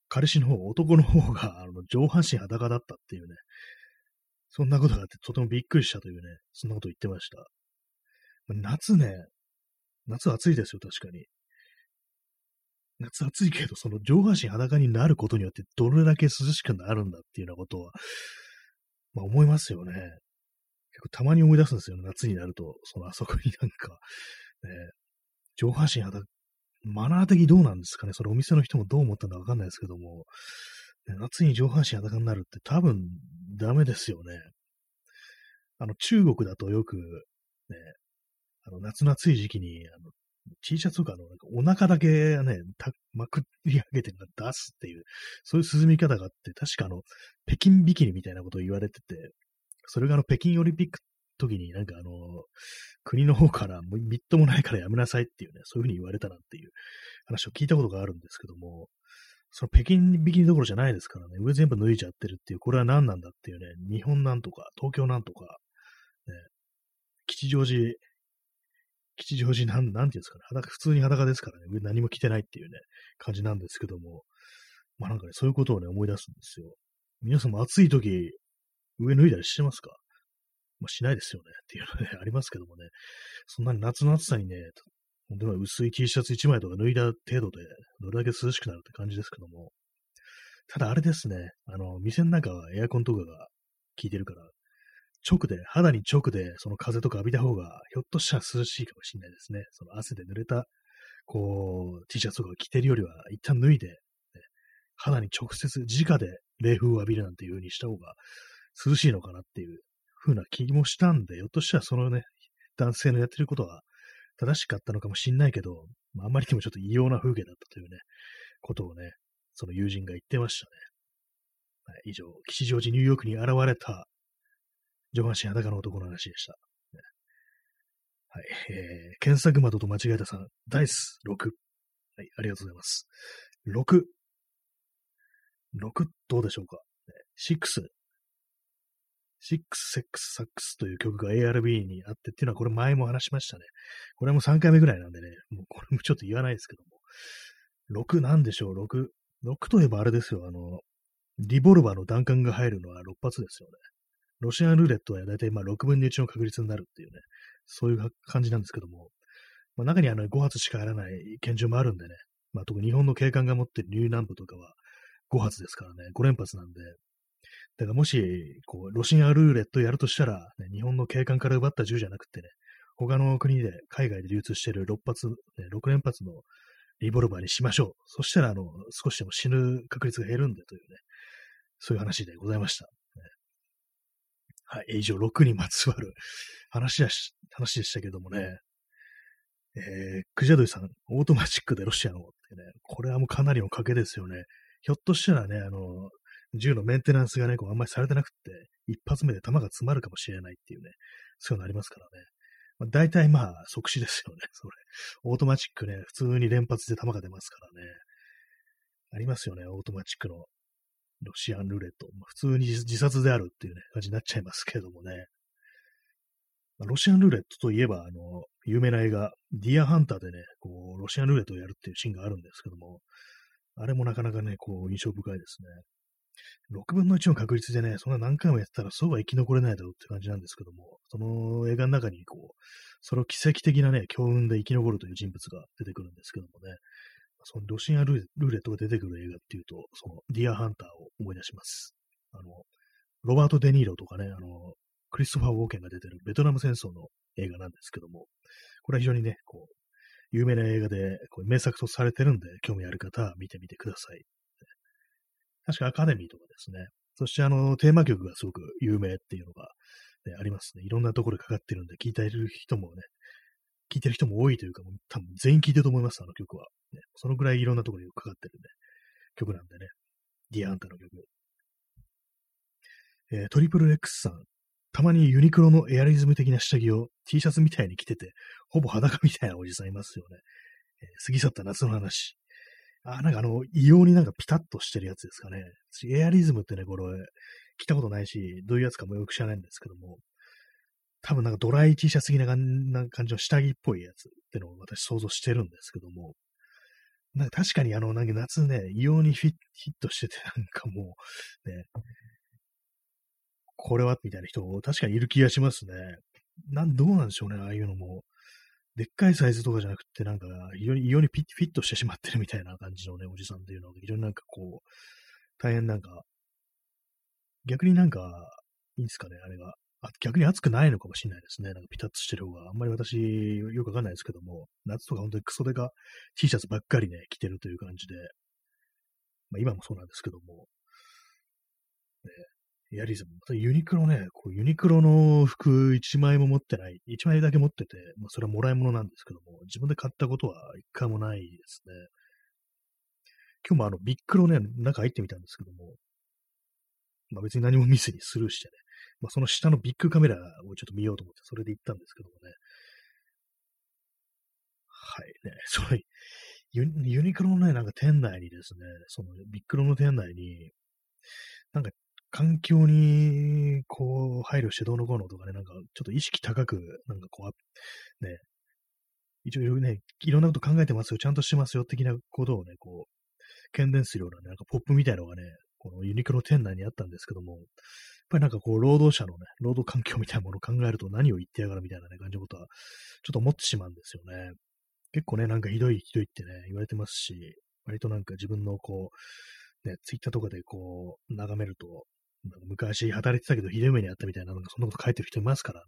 彼氏の方、男の方があの上半身裸だったっていうね、そんなことがあってとてもびっくりしたというね、そんなこと言ってました。夏ね、夏暑いですよ、確かに。夏暑いけど、その上半身裸になることによってどれだけ涼しくなるんだっていうようなことは、まあ思いますよね。結構たまに思い出すんですよ、夏になると。そのあそこになんか、ね、上半身裸、マナー的どうなんですかね？それお店の人もどう思ったんだかわかんないですけども、夏に上半身裸になるって多分ダメですよね。あの、中国だとよく、ね、あの、夏の暑い時期に、あの、T シャツとかの、なんかお腹だけね、まくり上げて出すっていう、そういう涼み方があって、確かあの、北京ビキニみたいなことを言われてて、それがあの、北京オリンピック時になんかあの、国の方からみっともないからやめなさいっていうね、そういうふうに言われたなんていう話を聞いたことがあるんですけども、その北京ビキニどころじゃないですからね、上全部脱いじゃってるっていう、これは何なんだっていうね、日本なんとか、東京なんとか、ね、吉祥寺、吉祥寺なん、なんていうんですかね、裸、普通に裸ですからね、上何も着てないっていうね、感じなんですけども、まあなんかね、そういうことをね、思い出すんですよ。皆さんも暑い時、上脱いだりしてますか？まあ、しないですよねっていうのね、ありますけどもね、そんなに夏の暑さにね、本当に薄い T シャツ1枚とか脱いだ程度で、どれだけ涼しくなるって感じですけども、ただあれですね、あの、店の中はエアコンとかが効いてるから、直で、肌に直でその風とか浴びた方が、ひょっとしたら涼しいかもしれないですね。その汗で濡れた、こう、T シャツとか着てるよりは、一旦脱いで、ね、肌に直接、直で冷風を浴びるなんていう風にした方が涼しいのかなっていう風な気もしたんで、ひょっとしたらそのね、男性のやってることは正しかったのかもしんないけど、まあ、あんまりにもちょっと異様な風景だったというね、ことをね、その友人が言ってましたね。はい、以上、吉祥寺ニューヨークに現れた上半身裸の男の話でした。ね、はい。えー、検索窓と間違えたさん、ダイス6。はい、ありがとうございます。6。6どうでしょうか ?6。6、セックス、サックスという曲が ARB にあってっていうのはこれ前も話しましたね。これも3回目ぐらいなんでね、もうこれもちょっと言わないですけども。6なんでしょう ?6。6といえばあれですよ。あの、リボルバーの弾丸が入るのは6発ですよね。ロシアンルーレットはだいたいまあ6分の1の確率になるっていうね、そういう感じなんですけども、まあ、中にあの5発しかやらない拳銃もあるんでね、まあ、特に日本の警官が持ってるニューナンブとかは5発ですからね、5連発なんで、だからもし、こう、ロシアルーレットやるとしたら、ね、日本の警官から奪った銃じゃなくてね、他の国で、海外で流通している6発、ね、6連発のリボルバーにしましょう。そしたら、あの、少しでも死ぬ確率が減るんでというね、そういう話でございました。はい、以上、6にまつわる話し、話でしたけどもね、えー、クジャドイさん、オートマチックでロシアのってね、これはもうかなりの賭けですよね。ひょっとしたらね、あの、銃のメンテナンスがね、こうあんまりされてなくって、一発目で弾が詰まるかもしれないっていうね、そういうのありますからね。まあ、大体まあ、即死ですよね、それ。オートマチックね、普通に連発で弾が出ますからね。ありますよね、オートマチックのロシアンルーレット。まあ、普通に自殺であるっていうね、感じになっちゃいますけれどもね。まあ、ロシアンルーレットといえば、あの、有名な映画、ディアハンターでね、こう、ロシアンルーレットをやるっていうシーンがあるんですけども、あれもなかなかね、こう、印象深いですね。6分の1の確率でね、そんな何回もやってたらそうは生き残れないだろうって感じなんですけども、その映画の中にこう、それを奇跡的なね、強運で生き残るという人物が出てくるんですけどもね、そのロシアルーレットが出てくる映画っていうと、そのディアハンターを思い出します。あの、ロバート・デ・ニーロとかね、あの、クリストファー・ウォーケンが出てるベトナム戦争の映画なんですけども、これは非常にね、こう、有名な映画でこう名作とされてるんで、興味ある方は見てみてください。確かアカデミーとかですね。そしてあの、テーマ曲がすごく有名っていうのが、ね、ありますね。いろんなところでかかってるんで、聞いてる人もね、聞いてる人も多いというか、もう多分全員聞いてると思います、あの曲は。ね、そのぐらいいろんなところにかかってるね、曲なんでね。ディアンタの曲。えー、トリプル X さん。たまにユニクロのエアリズム的な下着を T シャツみたいに着てて、ほぼ裸みたいなおじさんいますよね。えー、過ぎ去った夏の話。あ、なんかあの、異様になんかピタッとしてるやつですかね。エアリズムってね、これ、着たことないし、どういうやつかもよく知らないんですけども、多分なんかドライ T シャツ的な感じの下着っぽいやつってのを私想像してるんですけども、なんか確かにあの、なんか夏ね、異様にフィットしてて、なんかもう、ね、これは？みたいな人確かにいる気がしますね。なん、どうなんでしょうね、ああいうのも。でっかいサイズとかじゃなくて、なんか、非常に、異様にフィットしてしまってるみたいな感じのね、おじさんっていうのは、非常になんかこう、大変なんか、逆になんか、いいんですかね、あれが。あ逆に暑くないのかもしれないですね。なんかピタッとしてる方が。あんまり私、よくわかんないですけども、夏とか本当にクソデカ T シャツばっかりね、着てるという感じで、まあ今もそうなんですけども、ね、エアリズム。ユニクロね、こうユニクロの服1枚も持ってない。1枚だけ持ってて、まあ、それはもらい物なんですけども、自分で買ったことは一回もないですね。今日もあの、ビックロね、中入ってみたんですけども、まあ別に何も見ずにスルーしてね、まあその下のビッグカメラをちょっと見ようと思って、それで行ったんですけどもね。はいね、それ、ユユニクロのね、なんか店内にですね、そのビックロの店内に、なんか環境に、こう、配慮してどうのこうのとかね、なんか、ちょっと意識高く、なんかこう、ね、一応ね、いろんなこと考えてますよ、ちゃんとしてますよ、的なことをね、こう、懸念するようなね、なんかポップみたいなのがね、このユニクロ店内にあったんですけども、やっぱりなんかこう、労働者のね、労働環境みたいなものを考えると何を言ってやがるみたいなね、感じのことは、ちょっと思ってしまうんですよね。結構ね、なんかひどいひどいってね、言われてますし、割となんか自分のこう、ね、ツイッターとかでこう、眺めると、昔働いてたけどひどい目にあったみたいな、なんかそんなこと書いてる人いますからね。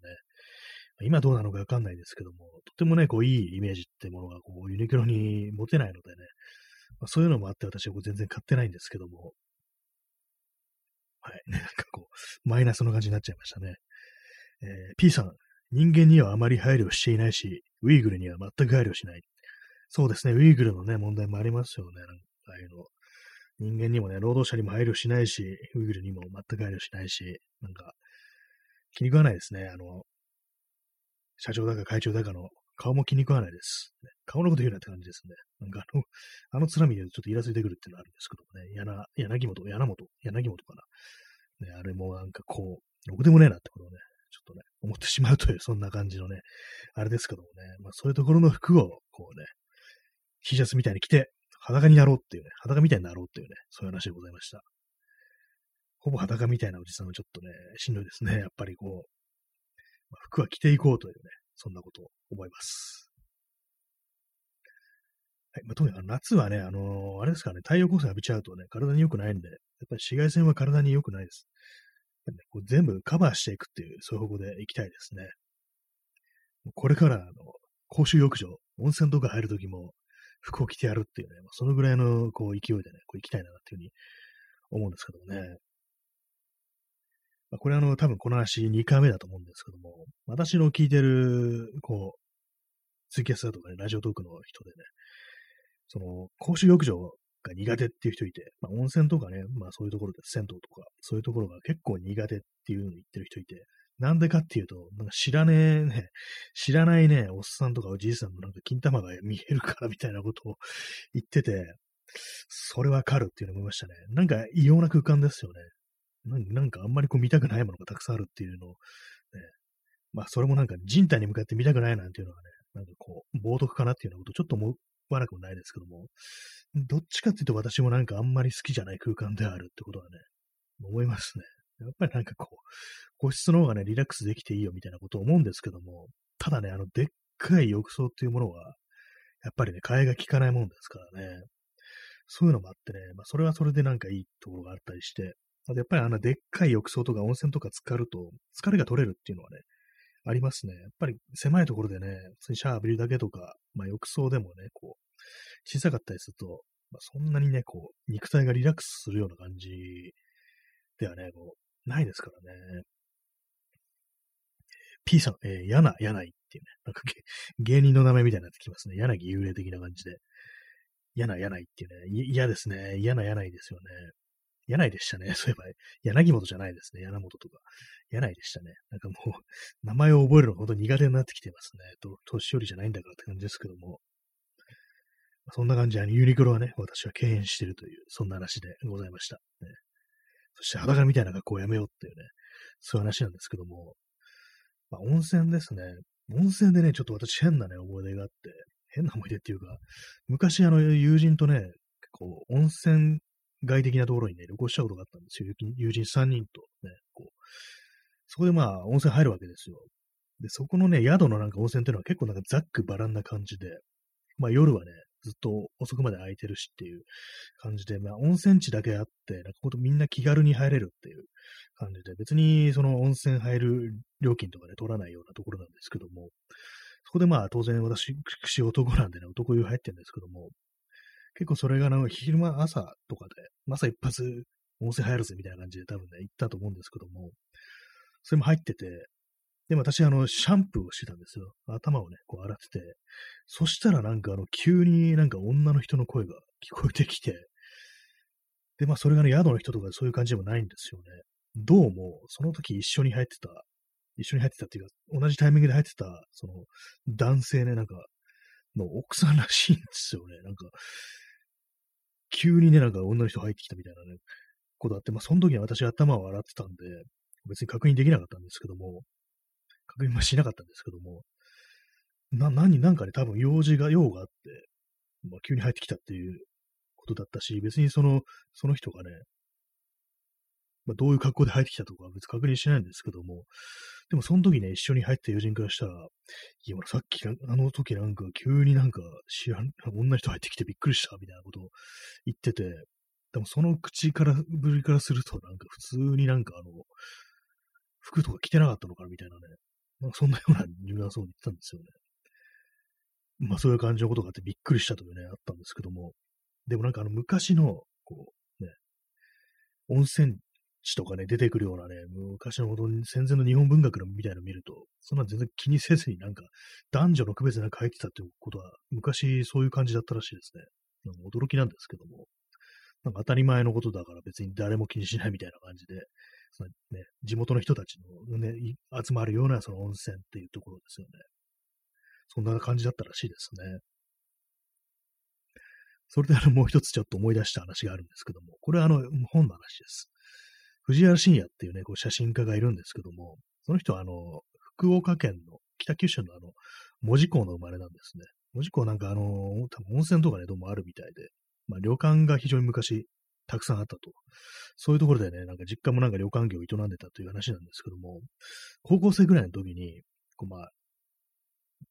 今どうなのかわかんないですけども、とてもね、こう、いいイメージってものが、こう、ユニクロに持てないのでね、まあ、そういうのもあって私はこう全然買ってないんですけども、はい、なんかこう、マイナスの感じになっちゃいましたね。えー、P さん、人間にはあまり配慮していないし、ウイグルには全く配慮しない。そうですね、ウイグルのね、問題もありますよね。なんかああいうの。人間にもね、労働者にも配慮しないし、ウイグルにも全く配慮しないし、なんか、気に食わないですね。あの、社長だか会長だかの顔も気に食わないです。顔のこと言うなって感じですね。なんかあの、あの面見るとちょっとイラついてくるっていうのがあるんですけどもね、柳柳本、柳本、柳本かな。ね、あれもなんかこう、ろくでもねえなってことをね、ちょっとね、思ってしまうという、そんな感じのね、あれですけどもね、まあそういうところの服を、こうね、T シャツみたいに着て、裸になろうっていうね、裸みたいになろうっていうね、そういう話でございました。ほぼ裸みたいなおじさんはちょっとね、しんどいですね。やっぱりこう、まあ、服は着ていこうというね、そんなことを思います。はい。まあ、特に夏はね、あのー、あれですかね、太陽光線浴びちゃうとね、体に良くないんで、やっぱり紫外線は体に良くないです。ね、こう全部カバーしていくっていう、そういう方向で行きたいですね。これから、あの、公衆浴場、温泉とか入るときも、服を着てやるっていうね、まそのぐらいのこう勢いでね、こう行きたいなっていうふうに思うんですけどもね。まあ、これあの、多分この話2回目だと思うんですけども、私の聞いてる、こう、ツイキャスだとかね、ラジオトークの人でね、その、公衆浴場が苦手っていう人いて、まあ、温泉とかね、まあそういうところで、銭湯とか、そういうところが結構苦手っていうのを言ってる人いて、なんでかっていうと、なんか知らねえね、知らないね、おっさんとかおじいさんのなんか金玉が見えるからみたいなことを 言ってて、それわかるっていうのを思いましたね。なんか異様な空間ですよね。なんかあんまりこう見たくないものがたくさんあるっていうのを、ね、まあそれもなんか人体に向かって見たくないなんていうのはね、なんかこう、冒涜かなっていうようなことちょっと思わなくもないですけども、どっちかっていうと私もなんかあんまり好きじゃない空間であるってことはね、思いますね。やっぱりなんかこう、個室の方がね、リラックスできていいよみたいなことを思うんですけども、ただね、あの、でっかい浴槽っていうものは、やっぱりね、替えが効かないもんですからね。そういうのもあってね、まあ、それはそれでなんかいいところがあったりして、あとやっぱりあの、でっかい浴槽とか温泉とか浸かると、疲れが取れるっていうのはね、ありますね。やっぱり狭いところでね、普通にシャワー浴びるだけとか、まあ、浴槽でもね、こう、小さかったりすると、まあ、そんなにね、こう、肉体がリラックスするような感じではね、こう、ないですからね。P さん、えー、やな、やないっていうね、なんか芸人の名前みたいになってきますね。柳幽霊的な感じで。やな、やないっていうね、嫌ですね。嫌な、やないですよね。柳でしたね。そういえば、柳本じゃないですね。柳本とか。柳でしたね。なんかもう、名前を覚えるのが本当に苦手になってきてますね。と、年寄りじゃないんだからって感じですけども。そんな感じで、ユニクロはね、私は敬遠してるという、そんな話でございました。ね、そして裸みたいな格好をやめようっていうね、そういう話なんですけども、まあ、温泉ですね。温泉でね、ちょっと私変なね、思い出があって、変な思い出っていうか、昔あの友人とね、結構温泉外的なところにね、旅行したことがあったんですよ。友人3人とね、こう。そこでまあ、温泉入るわけですよ。で、そこのね、宿のなんか温泉っていうのは結構なんかざっくばらんな感じで、まあ夜はね、ずっと遅くまで空いてるしっていう感じで、まあ温泉地だけあって、なんかほんとみんな気軽に入れるっていう感じで、別にその温泉入る料金とかね、取らないようなところなんですけども、そこでまあ当然私、男なんでね、男湯入ってるんですけども、結構それがなんか昼間朝とかで、朝一発温泉入るぜみたいな感じで多分ね、行ったと思うんですけども、それも入ってて、で、私、あの、シャンプーをしてたんですよ。頭をね、こう洗ってて。そしたらなんか、あの、急になんか女の人の声が聞こえてきて、で、まあ、それがね、宿の人とかそういう感じでもないんですよね。どうも、その時一緒に入ってた、一緒に入ってたっていうか、同じタイミングで入ってた、その、男性ね、なんか、の奥さんらしいんですよね。なんか、急にね、なんか女の人入ってきたみたいなね、ことあって、まあ、その時に私頭を洗ってたんで、別に確認できなかったんですけども、確認はしなかったんですけども、な、何、なんかね、多分用事が、用があって、まあ、急に入ってきたっていうことだったし、別にその、その人がね、まあ、どういう格好で入ってきたとか別に確認しないんですけども、でもその時ね、一緒に入った友人からしたら、いや、さっき、あの時なんか急になんか知らん、女の人入ってきてびっくりしたみたいなことを言ってて、でもその口からぶりからすると、なんか普通になんかあの、服とか着てなかったのかなみたいなね、なんかそんなようなニュアンスを言ってたんですよね。まあそういう感じのことがあってびっくりしたというね、あったんですけども、でもなんかあの昔の、こう、ね、温泉地とかね、出てくるようなね、昔のほど戦前の日本文学のみたいなのを見ると、そんな全然気にせずになんか男女の区別なく入ってたっていうことは、昔そういう感じだったらしいですね。驚きなんですけども、なんか当たり前のことだから別に誰も気にしないみたいな感じで、そのね、地元の人たちの、ね、集まるようなその温泉っていうところですよね。そんな感じだったらしいですね。それであの、もう一つちょっと思い出した話があるんですけども、これはあの、本の話です。藤原信也っていうね、こう写真家がいるんですけども、その人はあの、福岡県の北九州のあの、門司港の生まれなんですね。門司港なんかあの、多分温泉とかね、どうもあるみたいで、まあ旅館が非常に昔たくさんあったと。そういうところでね、なんか実家もなんか旅館業を営んでたという話なんですけども、高校生ぐらいの時に、こうまあ、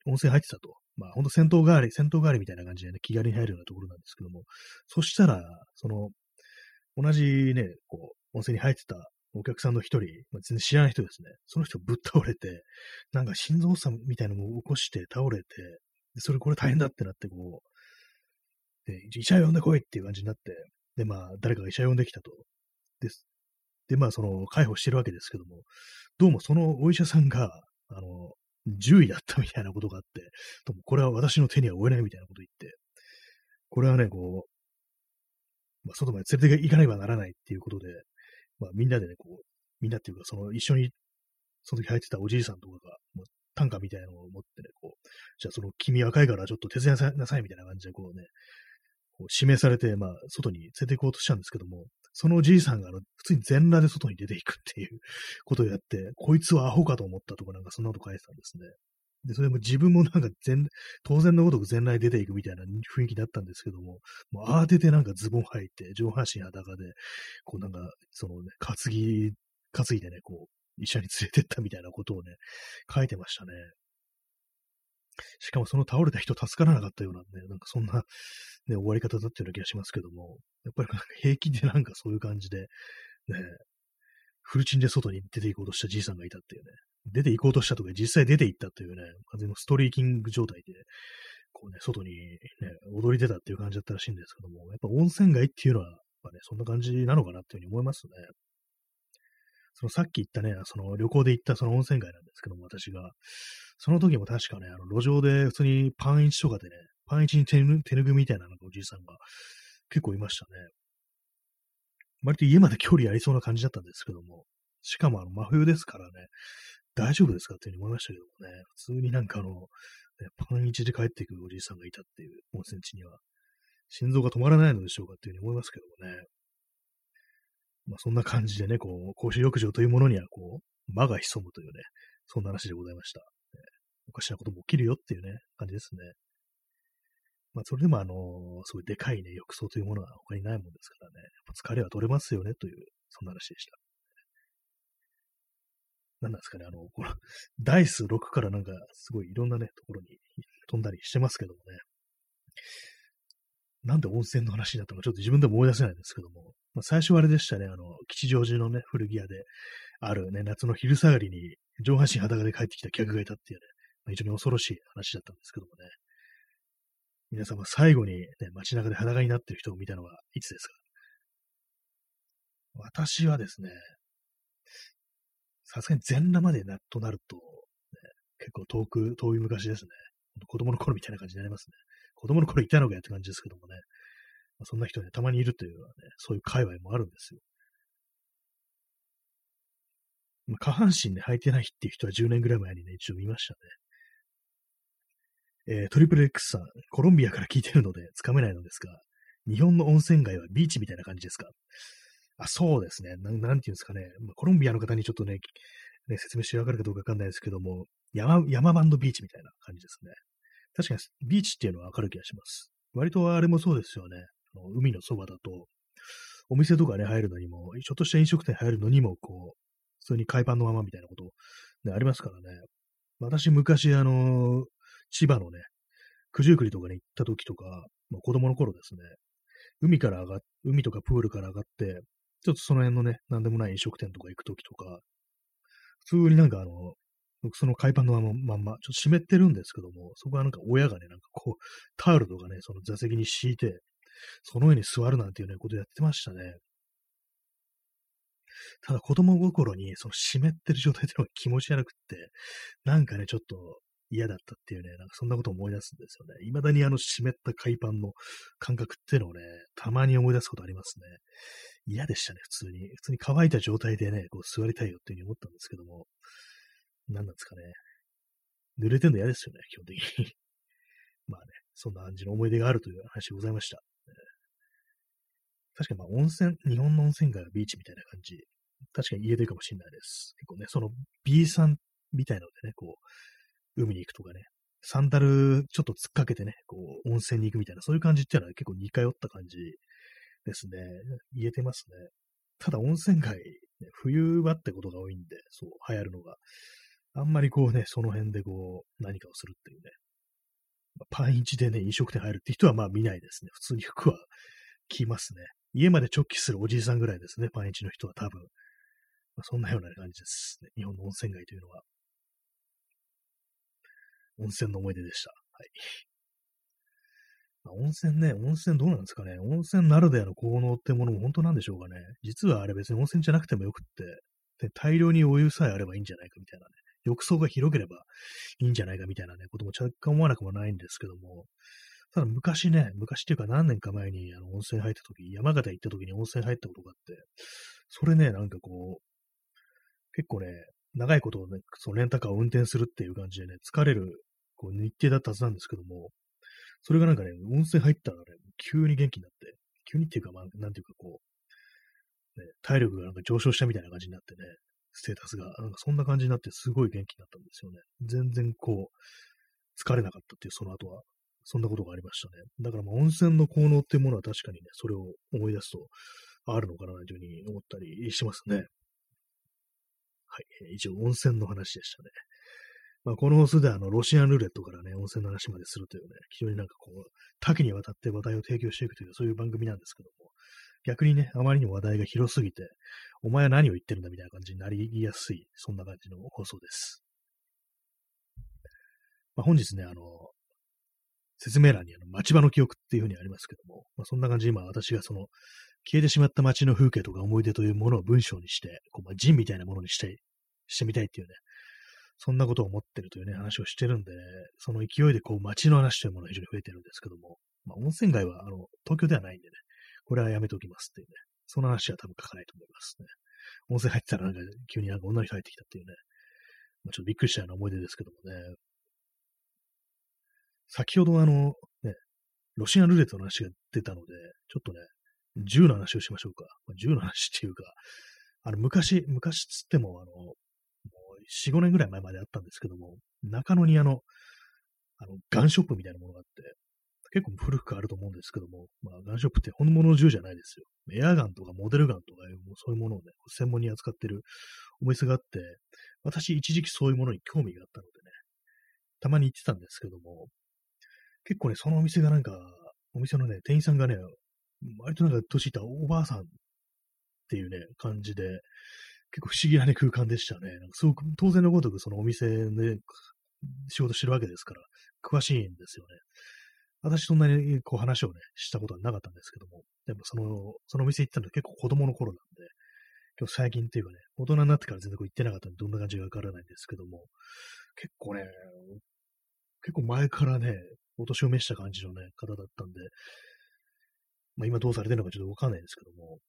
温泉入ってたと。まあ、ほんと戦闘代わり、戦闘代わりみたいな感じでね、気軽に入るようなところなんですけども、そしたら、その、同じね、こう、温泉に入ってたお客さんの一人、まあ、全然知らない人ですね。その人ぶっ倒れて、なんか心臓差みたいなのも起こして倒れて、それこれ大変だってなって、こう、で、医者呼んでこいっていう感じになって、で、まあ、誰かが医者呼んできたと。です。で、まあ、その、介抱してるわけですけども、どうもそのお医者さんが、あの、獣医だったみたいなことがあって、ともこれは私の手には負えないみたいなこと言って、これはね、こう、まあ、外まで連れて行かねばならないっていうことで、まあ、みんなでね、こう、みんなっていうか、その、一緒に、その時入ってたおじいさんとかが、もう短歌みたいなのを持ってね、こう、じゃあその、君若いからちょっと手伝いなさいみたいな感じで、こうね、こう指名されて、まあ、外に連れて行こうとしたんですけども、そのおじいさんが、あの、普通に全裸で外に出ていくっていうことをやって、こいつはアホかと思ったとか、なんかそんなこと書いてたんですね。で、それも自分もなんか全、当然のごとく全裸で出ていくみたいな雰囲気だったんですけども、もう慌ててなんかズボン履いて、上半身裸で、こうなんか、そのね、担ぎ、担いでね、こう、医者に連れてったみたいなことをね、書いてましたね。しかもその倒れた人助からなかったようなね、なんかそんな、ね、終わり方だったような気がしますけども、やっぱり平気でなんかそういう感じで、ね、フルチンで外に出て行こうとしたじいさんがいたっていうね、出て行こうとしたとか、実際出て行ったっていうね、完全のストリーキング状態で、こうね、外にね、踊り出たっていう感じだったらしいんですけども、やっぱ温泉街っていうのは、まあね、そんな感じなのかなっていうふうに思いますね。そのさっき言ったね、その旅行で行ったその温泉街なんですけども、私が、その時も確かね、あの路上で普通にパンイチとかでね、パンイチに手ぬぐみたいななんかおじいさんが結構いましたね。割と家まで距離ありそうな感じだったんですけども、しかもあの真冬ですからね、大丈夫ですかっていうふうに思いましたけどもね、普通になんかあの、ね、パン一で帰っていくおじいさんがいたっていう温泉地には、心臓が止まらないのでしょうかっていうふうに思いますけどもね。まあそんな感じでね、こう、公衆浴場というものにはこう、魔が潜むというね、そんな話でございました。ね、おかしなことも起きるよっていうね、感じですね。まあそれでもあのすごいでかいね、浴槽というものは他にないもんですからね、疲れは取れますよねという、そんな話でした。何なんですかね、あの、この、ダイス6からなんか、すごいいろんなね、ところに飛んだりしてますけどもね。なんで温泉の話になったのかちょっと自分でも思い出せないんですけども、最初はあれでしたね、あの、吉祥寺のね、古着屋で、あるね、夏の昼下がりに上半身裸で帰ってきた客がいたっていうね、まあ、非常に恐ろしい話だったんですけどもね。皆様最後にね、街中で裸になってる人を見たのはいつですか？私はですね、さすがに全裸までな、となると、ね、結構遠く、遠い昔ですね。子供の頃みたいな感じになりますね。子供の頃いたのかやって感じですけどもね。まあ、そんな人ね、たまにいるというのはね、そういう界隈もあるんですよ。まあ、下半身ね、履いてないっていう人は10年ぐらい前にね、一応見ましたね。えー、トリプル X さん、コロンビアから聞いてるので、つかめないのですが、日本の温泉街はビーチみたいな感じですか？あ、そうですね。なん、なんていうんですかね。まあ、コロンビアの方にちょっとね、ね説明してわかるかどうかわかんないですけども、山、山バンドビーチみたいな感じですね。確かにビーチっていうのはわかる気がします。割とあれもそうですよね。海のそばだと、お店とかね、入るのにも、ちょっとした飲食店入るのにも、こう、普通に海パンのままみたいなこと、ね、ありますからね。私、昔、あの、千葉のね、九十九里とかに行った時とか、まあ、子供の頃ですね、海から上がっ、海とかプールから上がって、ちょっとその辺のね、なんでもない飲食店とか行くときとか、普通になんかあの、その海パンのまま、ちょっと湿ってるんですけども、そこはなんか親がね、なんかこう、タオルとかね、その座席に敷いて、その上に座るなんていうね、ことやってましたね。ただ子供心にその湿ってる状態っていうのが気持ち悪くって、なんかね、ちょっと嫌だったっていうね、なんかそんなことを思い出すんですよね。未だにあの湿った海パンの感覚っていうのをね、たまに思い出すことありますね。嫌でしたね、普通に。普通に乾いた状態でね、こう座りたいよっていうふうに思ったんですけども、何なんですかね。濡れてんの嫌ですよね、基本的に。まあね、そんな感じの思い出があるという話でございました。確かにまあ温泉、日本の温泉街はビーチみたいな感じ。確かに言えてるかもしれないです。結構ね、その B さんみたいなのでね、こう、海に行くとかね、サンダルちょっと突っかけてね、こう、温泉に行くみたいな、そういう感じっていうのは結構似通った感じですね。言えてますね。ただ温泉街、ね、冬場ってことが多いんで、そう、流行るのが。あんまりこうね、その辺でこう、何かをするっていうね。パンイチでね、飲食店入るって人はまあ見ないですね。普通に服は着ますね。家まで直帰するおじいさんぐらいですね、パンイチの人は多分。まあ、そんなような感じです、ね。日本の温泉街というのは。温泉の思い出でした。はい。まあ、温泉ね、温泉どうなんですかね。温泉ならではの効能ってものも本当なんでしょうかね。実はあれ別に温泉じゃなくてもよくって、で大量にお湯さえあればいいんじゃないかみたいなね。浴槽が広ければいいんじゃないかみたいなね、ことも若干思わなくもないんですけども、ただ昔ね、昔っていうか何年か前にあの温泉入った時、山形行った時に温泉入ったことがあって、それね、なんかこう、結構ね、長いことをね、そのレンタカーを運転するっていう感じでね、疲れるこう日程だったはずなんですけども、それがなんかね、温泉入ったらね、急に元気になって、急にっていうか、まあ、なんていうかこう、ね、体力がなんか上昇したみたいな感じになってね、ステータスが、なんかそんな感じになってすごい元気になったんですよね。全然こう、疲れなかったっていうその後は、そんなことがありましたね。だからまあ温泉の効能っていうものは確かにね、それを思い出すとあるのかなというふうに思ったりしますね。はい。一応温泉の話でしたね。まあ、この放送ではあの、ロシアンルーレットからね、温泉の話までするというね、非常になんかこう、多岐にわたって話題を提供していくという、そういう番組なんですけども、逆にね、あまりにも話題が広すぎて、お前は何を言ってるんだみたいな感じになりやすい、そんな感じの放送です。まあ、本日ね、あの、説明欄にあの町場の記憶っていうふうにありますけども、まあ、そんな感じで今私がその消えてしまった街の風景とか思い出というものを文章にして、こうまあ、人みたいなものにして、してみたいっていうね、そんなことを思ってるというね、話をしてるんで、ねその勢いでこう街の話というものが非常に増えてるんですけども、まあ、温泉街はあの東京ではないんでね、これはやめておきますっていうね、その話は多分書かないと思いますね。温泉入ってたらなんか急になんか女の人入ってきたっていうね、まあ、ちょっとびっくりしたような思い出ですけどもね。先ほどあの、ね、ロシアンルーレットの話が出たので、ちょっとね、銃の話をしましょうか。まあ、銃の話っていうか、あの、昔、昔つっても、あの、4、5年ぐらい前まであったんですけども、中野にあの、あの、ガンショップみたいなものがあって、結構古くあると思うんですけども、まあ、ガンショップって本物の銃じゃないですよ。エアガンとかモデルガンとかいう、もうそういうものをね、専門に扱ってるお店があって、私一時期そういうものに興味があったのでね、たまに行ってたんですけども、結構ね、そのお店がなんか、お店のね、店員さんがね、割となんか年いったおばあさんっていうね、感じで、結構不思議な、ね、空間でしたね。なんかすごく当然のごとくそのお店で仕事してるわけですから、詳しいんですよね。私そんなにこう話をね、したことはなかったんですけども、でもその、そのお店行ったのは結構子供の頃なんで、今日最近っていうかね、大人になってから全然こう行ってなかったんで、どんな感じかわからないんですけども、結構ね、結構前からね、お年を召した感じのね、方だったんで、まあ今どうされてるのかちょっとわかんないですけども、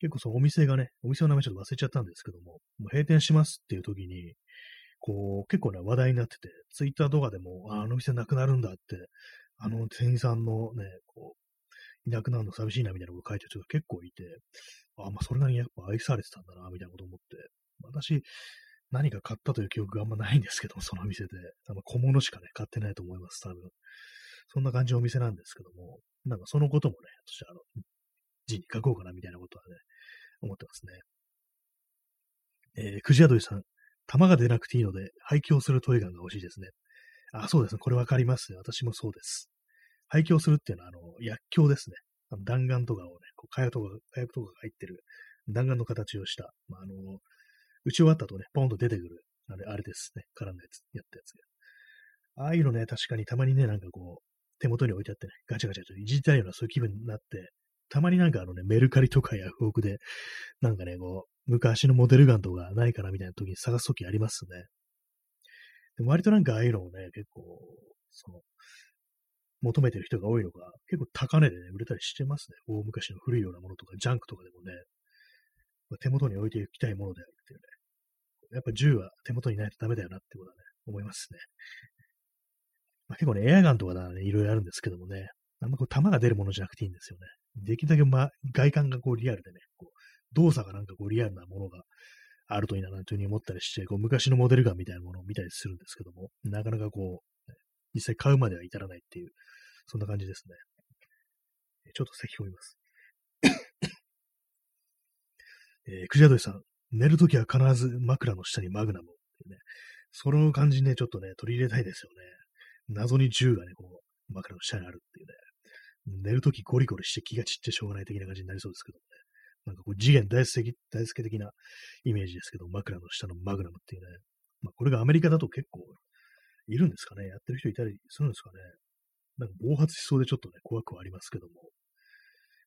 結構そのお店がね、お店の名前ちょっと忘れちゃったんですけども、もう閉店しますっていう時に、こう、結構ね、話題になってて、ツイッターとかでも、ああの店なくなるんだって、あの店員さんのね、こう、いなくなるの寂しいなみたいなこと書いてる人が結構いて、あまあそれなりにやっぱ愛されてたんだな、みたいなこと思って、私、何か買ったという記憶があんまないんですけども その店で。多分小物しかね、買ってないと思います、多分。そんな感じのお店なんですけども、なんかそのこともね、私あの、字に書こうかなみたいなことはね、思ってますね。えー、くじあどりさん、玉が出なくていいので、廃墟するトイガンが欲しいですね。あ、そうですね。これわかりますね私もそうです。廃墟するっていうのは、あの、薬莢ですね。あの弾丸とかをね、こう火薬とか、火薬とかが入ってる弾丸の形をした、まあ、あの、打ち終わったとね、ポンと出てくる、あれ、あれですね。絡んだやつ、やったやつが。ああいうのね、確かにたまにね、なんかこう、手元に置いてあってね、ガチャガチャといじったようなそういう気分になって、たまになんかあのね、メルカリとかヤフオクで、なんかね、こう、昔のモデルガンとかないかなみたいな時に探す時ありますね。でも割となんかああいうのをね、結構、その、求めてる人が多いのか、結構高値でね、売れたりしてますね。大昔の古いようなものとか、ジャンクとかでもね、手元に置いていきたいものであるっていうね。やっぱ銃は手元にないとダメだよなってことはね、思いますね。まあ、結構ね、エアガンとかだね、いろいろあるんですけどもね、あんまこう弾が出るものじゃなくていいんですよね。できるだけ、ま、外観がこうリアルでね、こう動作がなんかこうリアルなものがあるといいなというふうに思ったりして、こう昔のモデルガンみたいなものを見たりするんですけども、なかなかこう、実際買うまでは至らないっていう、そんな感じですね。ちょっと咳込みます。えー、クジャドイさん、寝るときは必ず枕の下にマグナムっていうね、その感じね、ちょっとね、取り入れたいですよね。謎に銃がね、こう、枕の下にあるっていうね。寝るときゴリゴリして気が散ってしょうがない的な感じになりそうですけどね。なんかこう次元大好き、大好き的なイメージですけど、枕の下のマグナムっていうね。まあこれがアメリカだと結構いるんですかね。やってる人いたりするんですかね。なんか暴発しそうでちょっとね、怖くはありますけども。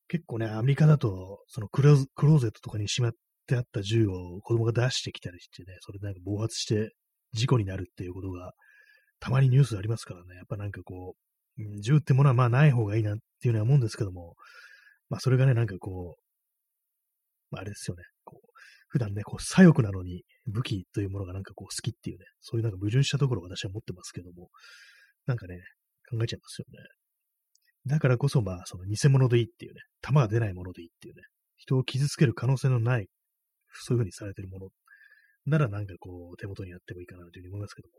結構ね、アメリカだと、そのクロクローゼットとかにしまってあった銃を子供が出してきたりしてね、それでなんか暴発して事故になるっていうことが、たまにニュースありますからね。やっぱなんかこう、銃ってものはまあない方がいいなっていうのは思うんですけども、まあそれがね、なんかこう、まあ、あれですよね、こう、普段ね、こう、左翼なのに武器というものがなんかこう好きっていうね、そういうなんか矛盾したところを私は持ってますけども、なんかね、考えちゃいますよね。だからこそ、まあ、その偽物でいいっていうね、弾が出ないものでいいっていうね、人を傷つける可能性のない、そういう風にされてるものならなんかこう、手元にやってもいいかなというふうに思いますけども。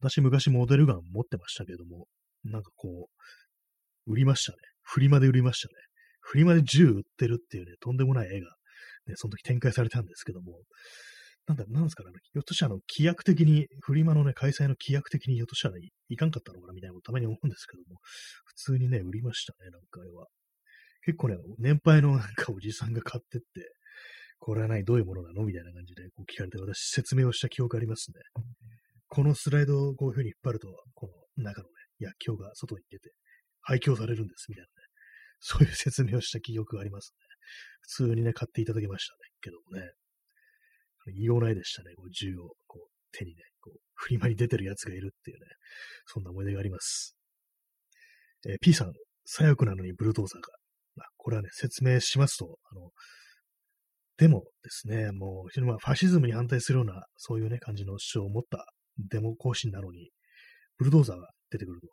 私昔モデルガン持ってましたけども、なんかこう、売りましたね。フリマで売りましたね。フリマで銃売ってるっていうね、とんでもない絵が、ね、その時展開されたんですけども、なんだ、なんですかね、ひょっとしたら、規約的に、フリマのね、開催の規約的にひょっとしたらいかんかったのかなみたいなことたまに思うんですけども、普通にね、売りましたね、なんかあれは。結構ね、年配のなんかおじさんが買ってって、これは何、どういうものなのみたいな感じでこう聞かれて、私説明をした記憶ありますね。このスライドをこういう風に引っ張ると、この中のね、薬莢が外に出て、廃墟されるんです、みたいなね。そういう説明をした記憶がありますね。普通にね、買っていただきましたね。けどもね。言いようないでしたね。こう銃をこう手にね、こう、フリマに出てるやつがいるっていうね、そんな思い出があります。えー、P さん、左翼なのにブルドーザーが。まあ、これはね、説明しますと、あの、でもですね、もう、非常にまあファシズムに反対するような、そういうね、感じの主張を持ったデモ行進なのに、ブルドーザーが出てくると。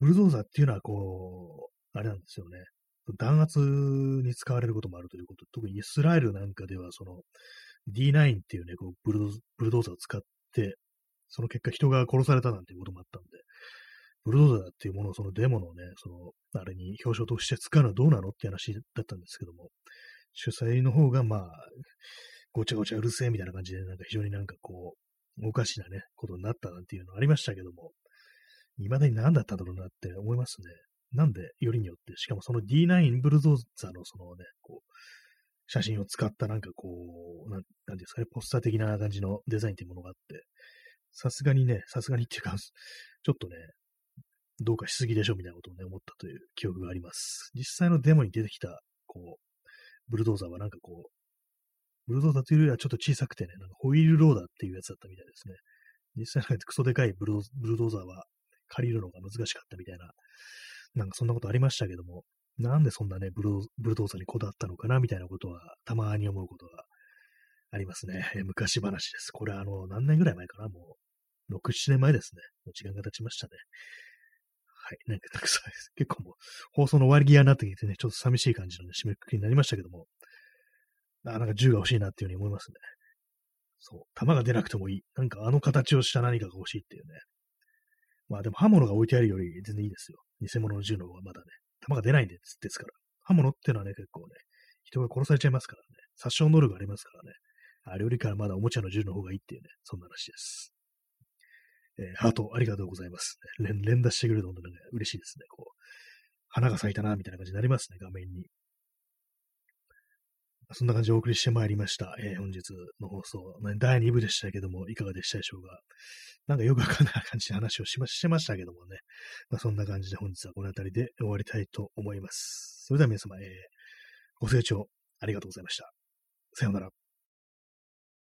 ブルドーザーっていうのは、こう、あれなんですよね。弾圧に使われることもあるということ、特にイスラエルなんかでは、その、D9 っていうね、こうブルドブルドーザーを使って、その結果人が殺されたなんていうこともあったんで、ブルドーザーっていうものをそのデモのね、その、あれに表彰として使うのはどうなのって話だったんですけども、主催の方がまあ、ごちゃごちゃうるせえみたいな感じで、なんか非常になんかこう、おかしなね、ことになったなんていうのありましたけども、未だに何だったんだろうなって思いますね。なんで、よりによって、しかもその D9 ブルドーザーのそのね、こう、写真を使ったなんかこう、なんなんですかね、ポスター的な感じのデザインっていうものがあって、さすがにね、さすがにっていうか、ちょっとね、どうかしすぎでしょみたいなことをね、思ったという記憶があります。実際のデモに出てきた、こう、ブルドーザーはなんかこう、ブルドーザーというよりはちょっと小さくてね、なんかホイールローダーっていうやつだったみたいですね。実際なんかクソでかいブルドーザーは借りるのが難しかったみたいな、なんかそんなことありましたけども、なんでそんなね、ブルブルドーザーにこだわったのかな、みたいなことは、たまに思うことがありますね。昔話です。これあの、何年ぐらい前かな、もう、6、7年前ですね。もう時間が経ちましたね。はい。なんか、たくさん、結構もう、放送の終わり際になってきてね、ちょっと寂しい感じの、ね、締めくくりになりましたけども、あ、なんか銃が欲しいなっていうふうに思いますね。そう。弾が出なくてもいい。なんかあの形をした何かが欲しいっていうね。まあでも刃物が置いてあるより全然いいですよ。偽物の銃の方がまだね。弾が出ないんですですから。刃物ってのはね、結構ね、人が殺されちゃいますからね。殺傷能力がありますからね。あれよりからまだおもちゃの銃の方がいいっていうね、そんな話です。えー、ハートありがとうございます。連連打してくれるので、ね、嬉しいですね。こう、花が咲いたな、みたいな感じになりますね、画面に。そんな感じでお送りしてまいりました。えー、本日の放送、第2部でしたけども、いかがでしたでしょうか？なんかよくわかんない感じで話をしましてましたけどもね。まあ、そんな感じで本日はこの辺りで終わりたいと思います。それでは皆様、えー、ご清聴ありがとうございました。さようなら。